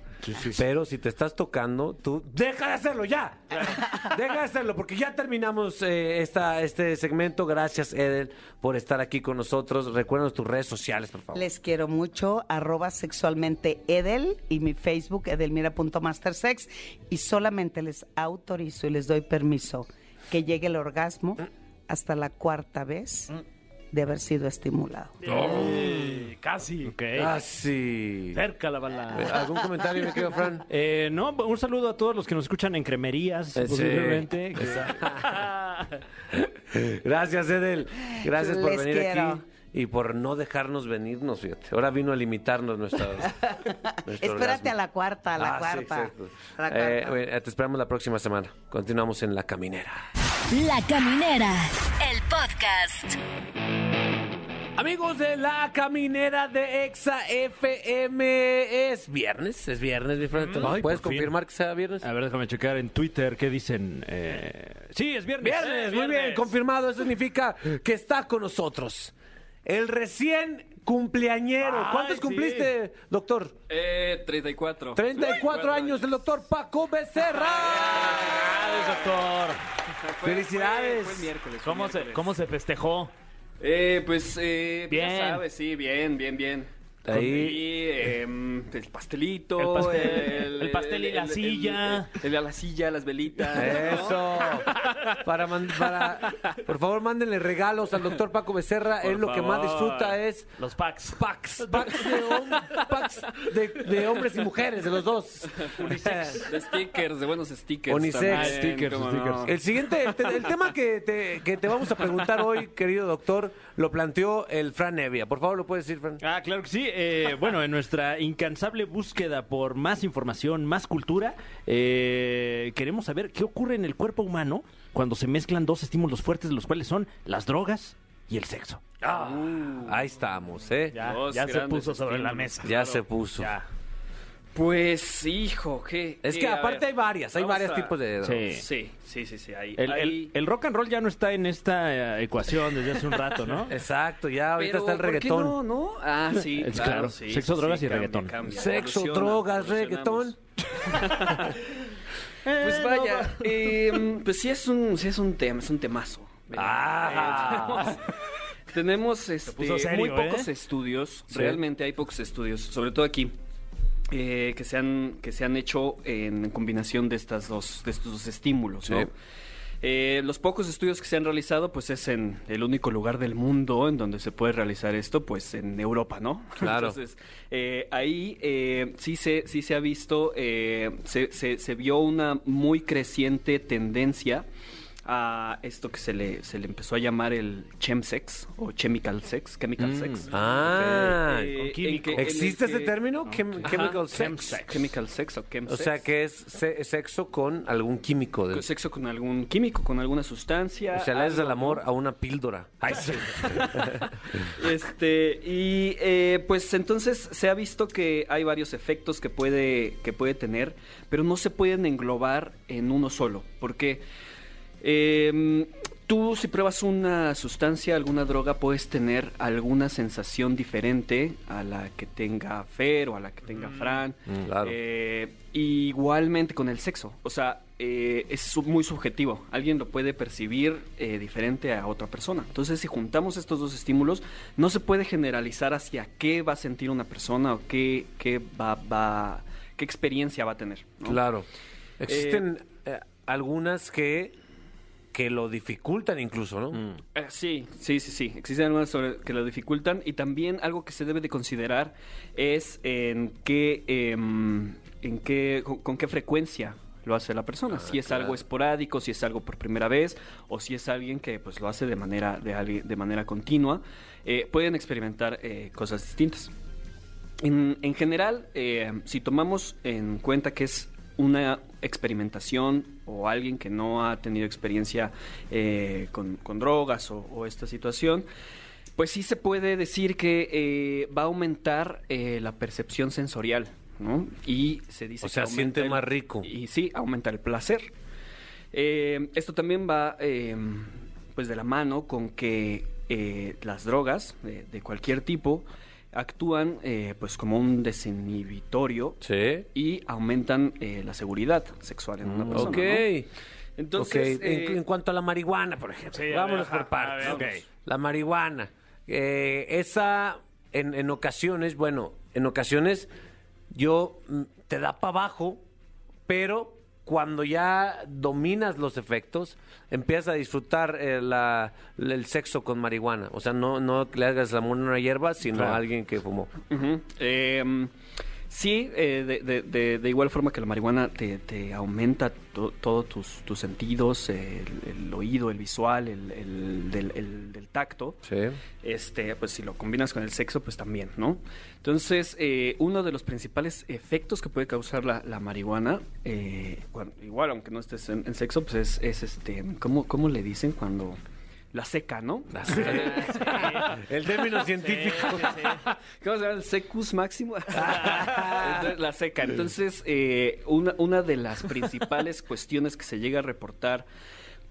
Pero si te estás tocando, tú deja de hacerlo ya. Deja de hacerlo porque ya terminamos eh, esta, este segmento. Gracias, Edel, por estar aquí con nosotros. Recuerden tus redes sociales, por favor. Les quiero mucho, arroba sexualmente Edel y mi Facebook edelmira.mastersex y solamente les autorizo y les doy permiso que llegue el orgasmo hasta la cuarta vez de haber sido estimulado. Eh, casi. Sí. Cerca la bala. ¿Algún comentario, mi querido Fran? Eh, no, un saludo a todos los que nos escuchan en cremerías, Eh, sí. posiblemente. Gracias, Edel. Gracias por Les venir quiero. aquí y por no dejarnos venirnos, fíjate. Ahora vino a limitarnos nuestra. Espérate orgasmo. a la cuarta, a la Ah, cuarta. exacto. a la Eh, cuarta. te esperamos la próxima semana. Continuamos en La Caminera. La Caminera, el podcast. Amigos de La Caminera de Exa FM, es viernes, es viernes, mi Fran. ¿Nos Ay, ¿Puedes fin. confirmar que sea viernes? A ver, déjame checar en Twitter qué dicen. Eh, Sí, es viernes. Viernes, Eh, muy bien, viernes. confirmado. Eso significa que está con nosotros. El recién cumpleañero. Ay, ¿Cuántos sí. cumpliste, doctor? Eh, 34. 34 años, el doctor Paco Becerra. Felicidades, doctor. Fue- Felicidades. Fue, fue el miércoles. ¿Cómo se, miércoles. ¿Cómo se festejó? Eh, pues, eh, Bien. ya sabes, sí, bien, bien, bien. Ahí. Y, em, el pastelito. El pastel- el pastel y la silla. El, el- la silla, las velitas. ¿no? Eso. Para, man- para, por favor, mándenle regalos al doctor Paco Becerra. Por Él lo que más disfruta es Los packs. packs, packs, de, hom- packs de, de hombres y mujeres, de los dos. De stickers, de buenos stickers. Unisex. también, Ah, stickers, stickers. no. El siguiente, el, te- el tema que te, que te vamos a preguntar hoy, querido doctor, lo planteó el Fran Nevia. Por favor, ¿lo puedes decir, Fran? Ah, claro que sí. Eh, bueno, en nuestra incansable búsqueda por más información, más cultura, eh, queremos saber qué ocurre en el cuerpo humano cuando se mezclan dos estímulos fuertes, los cuales son las drogas y el sexo. Ahí estamos, ¿eh? Ya, se puso sobre la mesa. Ya se puso. Ya. Pues, hijo, ¿qué? Es qué? que aparte ver, hay varias, hay varios a- tipos de drogas. Sí. Sí, sí, sí, El, el- ahí- el rock and roll ya no está en esta eh, ecuación desde hace un rato, ¿no? Exacto, ya ahorita Pero, está el ¿por qué reggaetón. no, no? Ah, sí, Es claro, claro. sí, Sexo, sí, drogas sí, y cambia, reggaetón. cambia. Sexo, drogas, reggaetón. Pues vaya, eh, pues sí es un, sí es un tema, es un temazo. Ah. Eh, tenemos este, serio, muy pocos ¿eh? estudios, Sí. realmente hay pocos estudios, sobre todo aquí, eh, que se han que se han hecho en combinación de estas dos de estos dos estímulos, ¿no? Eh, los pocos estudios que se han realizado, pues es en el único lugar del mundo en donde se puede realizar esto, pues en Europa, ¿no? Claro. Entonces, eh, ahí eh, sí, se, sí se ha visto, eh, se, se- se vio una muy creciente tendencia a esto que se le, se le empezó a llamar el chemsex o chemical sex, chemical sex. Ah, Eh, que- ¿existe ese que- término? Chem- Ajá, chemical sex. chemsex. Chemical sex o O chemsex. sea, que es se- sexo con algún químico. de- Con sexo con algún químico, con alguna sustancia. o sea, le haces el amor a una píldora. Ay, sí. Este, y eh, pues entonces se ha visto que hay varios efectos que puede, que puede tener, pero no se pueden englobar en uno solo. Porque eh, tú si pruebas una sustancia, alguna droga, puedes tener alguna sensación diferente a la que tenga Fer o a la que tenga Fran. Mm, claro. Eh, igualmente con el sexo. O sea, eh, es muy subjetivo. Alguien lo puede percibir eh, diferente a otra persona. Entonces, si juntamos estos dos estímulos, no se puede generalizar hacia qué va a sentir una persona o qué, qué va, va, qué experiencia va a tener. ¿no? Claro. Existen eh, algunas que, que lo dificultan incluso, ¿no? Eh, sí, sí, sí, sí. Existen algunas sobre- que lo dificultan y también algo que se debe de considerar es en qué, em, en qué, con, con qué frecuencia lo hace la persona. si es algo esporádico, si es algo por primera vez o si es alguien que pues lo hace de manera, de, de manera continua, eh, pueden experimentar eh, cosas distintas. En, en general, eh, si tomamos en cuenta que es una experimentación o alguien que no ha tenido experiencia eh, con, con drogas o, o esta situación, pues sí se puede decir que eh, va a aumentar eh, la percepción sensorial, ¿no? Y se dice O sea, que siente el- más rico. Y sí, aumenta el placer. Eh, esto también va eh, pues de la mano con que las drogas de, de cualquier tipo actúan eh, pues como un desinhibitorio Sí. y aumentan eh, la seguridad sexual en una persona. Ok. ¿no? Entonces, Ok, en- eh, en, cuanto a la marihuana, por ejemplo, Sí, vámonos ver, por partes. a ver, Ok. ok. La marihuana, eh, esa en, en ocasiones, bueno, en ocasiones yo mm, te da para abajo, pero cuando ya dominas los efectos, empiezas a disfrutar eh, la- el sexo con marihuana. O sea, no, no le hagas el amor a una hierba, sino Claro. a alguien que fumó. Eh, sí, eh, de, de- de- de igual forma que la marihuana te, te aumenta to- todos tus, tus sentidos, eh, el, el oído, el visual, el, el del, el- del tacto. Sí. Este, pues si lo combinas con el sexo, pues también, ¿no? Entonces, eh, uno de los principales efectos que puede causar la, la marihuana, eh, igual aunque no estés en, en sexo, pues es, es este, ¿cómo, ¿cómo le dicen cuando la seca, no? El término científico. ¿Cómo se llama? El secus máximo. Entonces, la seca. Entonces, eh, una, una de las principales cuestiones que se llega a reportar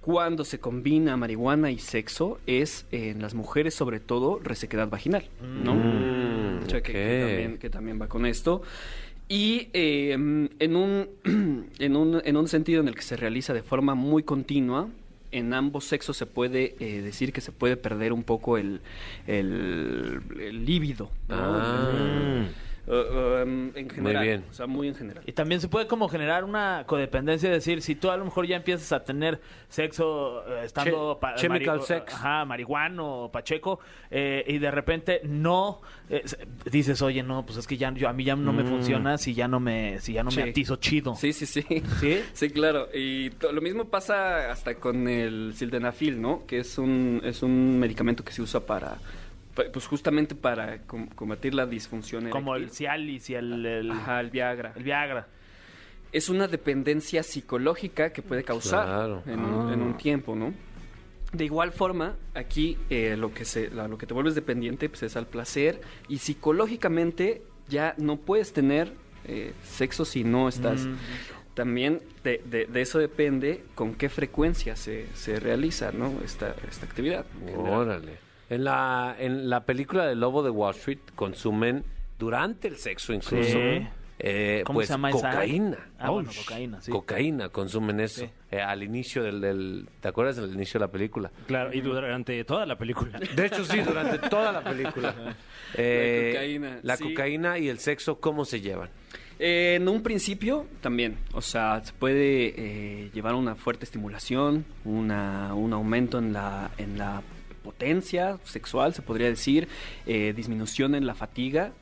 cuando se combina marihuana y sexo es eh, en las mujeres, sobre todo, resequedad vaginal, ¿no? Mm, O sea, que, también, que también va con esto. Y eh, en, un, en, un, en un sentido en el que se realiza de forma muy continua, en ambos sexos se puede eh, decir que se puede perder un poco el, el, el líbido. ¿no? Ah. Uh, um, en general. bien. O sea, muy en general. Y también se puede como generar una codependencia, es decir, si tú a lo mejor ya empiezas a tener sexo eh, estando Che- chemical sex. ajá, marihuano o pacheco, eh, y de repente no eh, dices, oye, no, pues es que ya yo, a mí ya no me funciona si ya no me si ya no Sí. me atizo chido. Sí, sí, sí. ¿Sí? Sí, claro. Y lo mismo pasa hasta con el sildenafil, ¿no? Que es un, es un medicamento que se usa para, pa- pues justamente para com- combatir la disfunción Como el. Cialis y el, el, Ajá, el Viagra. el Viagra. Es una dependencia psicológica que puede causar Claro. en, un, en un tiempo, ¿no? De igual forma, aquí eh, lo, que se, la- lo que te vuelves dependiente pues, es al placer y psicológicamente ya no puedes tener eh, sexo si no estás... Mm. También de, de- de eso depende con qué frecuencia se, se realiza ¿no? esta, esta actividad. Órale. En la, en la película de Lobo de Wall Street consumen durante el sexo incluso Sí. eh, ¿Cómo pues, se llama esa? cocaína. Ah, bueno, cocaína, sí. Cocaína, consumen eso. Sí. eh, al inicio del, del- ¿Te acuerdas del inicio de la película? Claro, y durante toda la película. De hecho, sí, durante toda la película. Eh, cocaína, La sí. cocaína y el sexo, ¿cómo se llevan? Eh, en un principio también, o sea, se puede eh, llevar una fuerte estimulación, una, un aumento en la, en la potencia sexual, se podría decir, eh, disminución en la fatiga,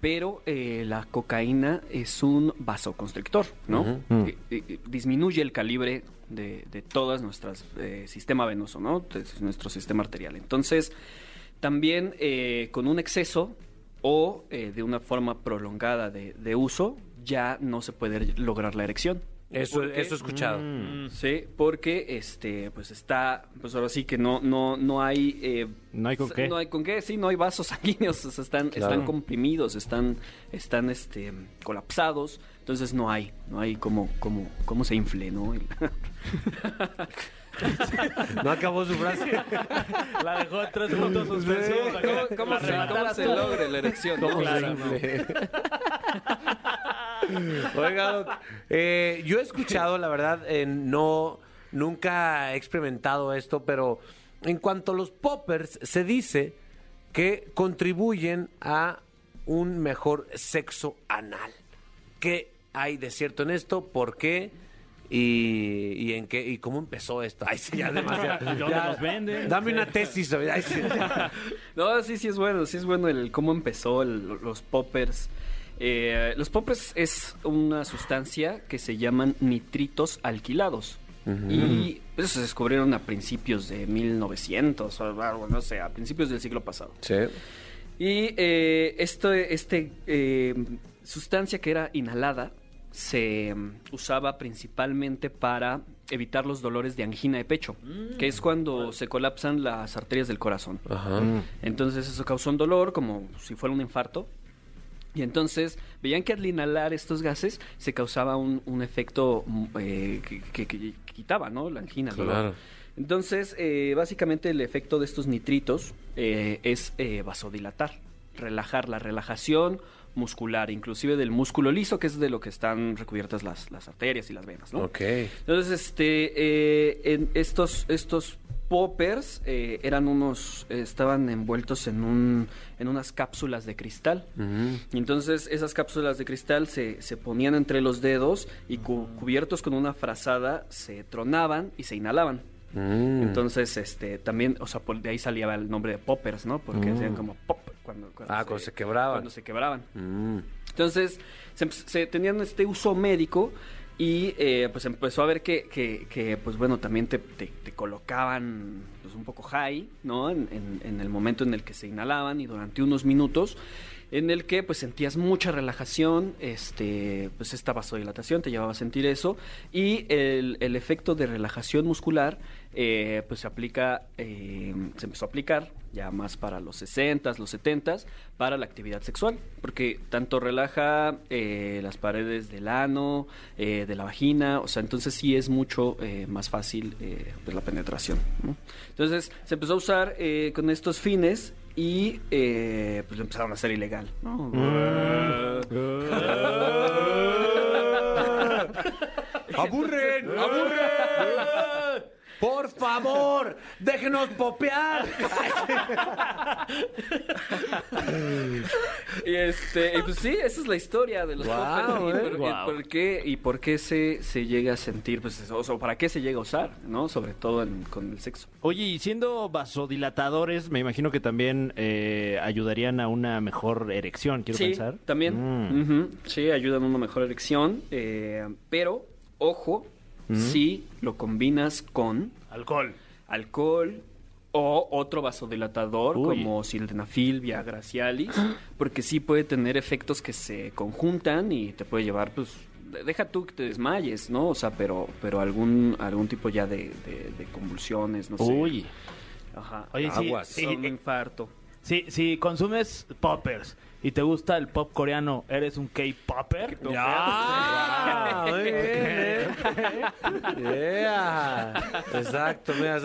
pero eh, la cocaína es un vasoconstrictor, ¿no? Eh, eh, disminuye el calibre de, de todas nuestras sistema venoso, ¿no? De nuestro sistema arterial. Entonces, también con un exceso o de una forma prolongada de, de uso, ya no se puede lograr la erección. Eso, eso he escuchado. Mm. Sí, porque este, pues está, pues ahora sí que no, no, no hay, eh, No hay con qué. no hay con qué, sí, no hay vasos sanguíneos, o sea, están, Claro. están comprimidos, están, están, este, colapsados, entonces no hay, no hay como, como, cómo se infle, ¿no? No acabó su frase. La dejó en tres puntos suspensivos. ¿Cómo, cómo La se, cómo se logra la erección? ¿no? Claro, Oiga, Doc, eh, yo he escuchado, la verdad, eh, no, nunca he experimentado esto, pero en cuanto a los poppers, se dice que contribuyen a un mejor sexo anal. ¿Qué hay de cierto en esto? ¿Por qué? Y, y en qué y cómo empezó esto. Ay, sí, ya demasiado. ¿Dónde Ya, los venden? Dame una tesis. Ay, sí. No, sí, sí es bueno, sí es bueno el cómo empezó el- los poppers. Eh, los poppers es una sustancia que se llaman nitritos alquilados. Y esos se descubrieron a principios de 1900, o algo, no sé, a principios del siglo pasado. Sí. Y eh, esto, este eh, sustancia que era inhalada se mm, usaba principalmente para evitar los dolores de angina de pecho, que es cuando se colapsan las arterias del corazón. Ajá. Entonces eso causó un dolor como si fuera un infarto. Y entonces veían que al inhalar estos gases se causaba un, un efecto mm, eh, que, que- que quitaba, ¿no? La angina, dolor. Entonces, eh, básicamente el efecto de estos nitritos eh, es eh, vasodilatar, relajar la relajación muscular, inclusive del músculo liso, que es de lo que están recubiertas las, las arterias y las venas, ¿no? Ok. Entonces, este, eh, en estos, estos poppers eh, eran unos, eh, estaban envueltos en un, en unas cápsulas de cristal. Y entonces esas cápsulas de cristal se, se ponían entre los dedos y cu- cubiertos con una frazada se tronaban y se inhalaban. Mm. Entonces, este, también, o sea, por de ahí salía el nombre de poppers, ¿no? Porque hacían como pop cuando, cuando Ah, cuando se quebraban. Cuando se quebraban. Mm. Entonces, se, se tenían este uso médico y eh, pues empezó a ver que, que, que, pues bueno, también te, te- te colocaban pues un poco high, ¿no? En, en- en el momento en el que se inhalaban y durante unos minutos en el que pues sentías mucha relajación, este, pues esta vasodilatación te llevaba a sentir eso y el, el efecto de relajación muscular eh, pues se aplica, eh, se empezó a aplicar ya más para los 60s, los 70s, para la actividad sexual, porque tanto relaja eh, las paredes del ano, eh, de la vagina, o sea, entonces sí es mucho eh, más fácil eh, pues, la penetración. ¿no? Entonces se empezó a usar eh, con estos fines y eh, pues lo empezaron a hacer ilegal. ¿no? ¡Aburren! ¡Aburren! ¡Por favor! ¡Déjenos popear! Y este, y pues sí, esa es la historia de los Guau, poppers y, eh. por, y Guau. por qué y por qué se, se llega a sentir, pues, eso, o sea, para qué se llega a usar, ¿no? Sobre todo en- con el sexo. Oye, y siendo vasodilatadores, me imagino que también eh, ayudarían a una mejor erección, quiero sí, pensar. también. Mm. Sí, ayudan a una mejor erección, eh, pero ojo, si lo combinas con Alcohol. alcohol o otro vasodilatador Uy. como sildenafil, Viagra, Cialis, porque sí puede tener efectos que se conjuntan y te puede llevar, pues, de- deja tú que te desmayes, ¿no? O sea, pero, pero algún, algún tipo ya de, de- de convulsiones, no sé. Uy. Ajá. Oye, sí, Aguas. sí, un eh, infarto. Si, si consumes poppers y te gusta el pop coreano, ¿eres un K-popper? ¡Ya! Muy bien, ¿eh? Yeah. Exacto. Mira,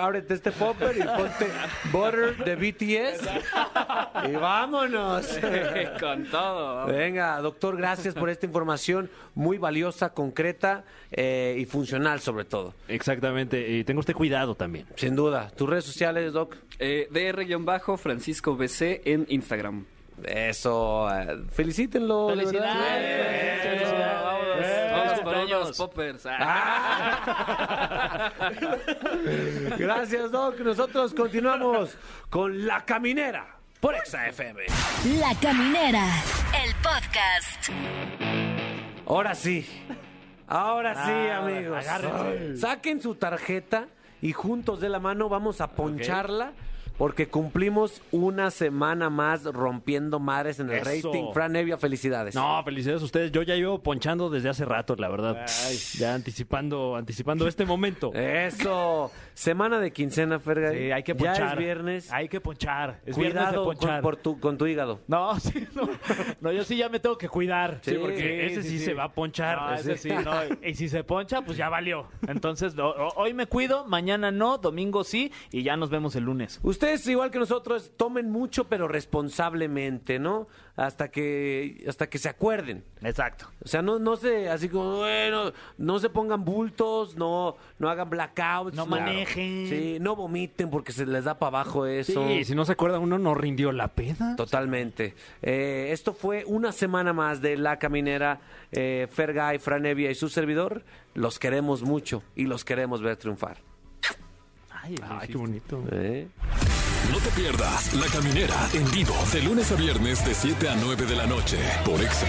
ábrete este popper y ponte Butter de BTS. Y vámonos. Con todo. Venga, doctor, gracias por esta información muy valiosa, concreta eh, y funcional sobre todo. Exactamente. Y tenga usted cuidado también. Sin duda. ¿Tus redes sociales, Doc? Eh, DR-Francisco BC en Instagram. Eso. eh, felicítenlo. ¡Felicidades! ¡Felicidades! Vamos por unos poppers. Ah. Gracias, Doc. Nosotros continuamos con La Caminera por Exa FM. La Caminera, el podcast. Ahora sí. Ahora sí, Ah, amigos. agárrense. Saquen su tarjeta y juntos de la mano vamos a poncharla. Porque cumplimos una semana más rompiendo madres en el Eso. rating. Fran Nevia, felicidades. No, felicidades a ustedes. Yo ya llevo ponchando desde hace rato, la verdad. Ya anticipando, anticipando este momento. Eso. Semana de quincena, Ferga. Sí, hay que Ya ponchar. es viernes. Hay que ponchar. Es viernes de Cuidado con, por tu, con tu hígado. No, sí, no. No, yo sí ya me tengo que cuidar. Sí, porque ese sí, se va a ponchar. No, ese Sí. no. Y si se poncha, pues ya valió. Entonces, no, hoy me cuido, mañana no, domingo sí, y ya nos vemos el lunes. Ustedes, igual que nosotros, tomen mucho, pero responsablemente, ¿no? Hasta que, hasta que se acuerden. Exacto. O sea, no, no se, así como, bueno, no se pongan bultos, no, no hagan blackouts. No manejen. manejen. Sí, no vomiten porque se les da para abajo eso. Sí, si no se acuerda uno, no rindió la peda. Totalmente. Eh, esto fue una semana más de La Caminera. Eh, Fergay, Franevia y su servidor. Los queremos mucho y los queremos ver triunfar. Ay, Ay, qué bonito. ¿Eh? No te pierdas La Caminera en vivo de lunes a viernes de 7 a 9 de la noche por Exa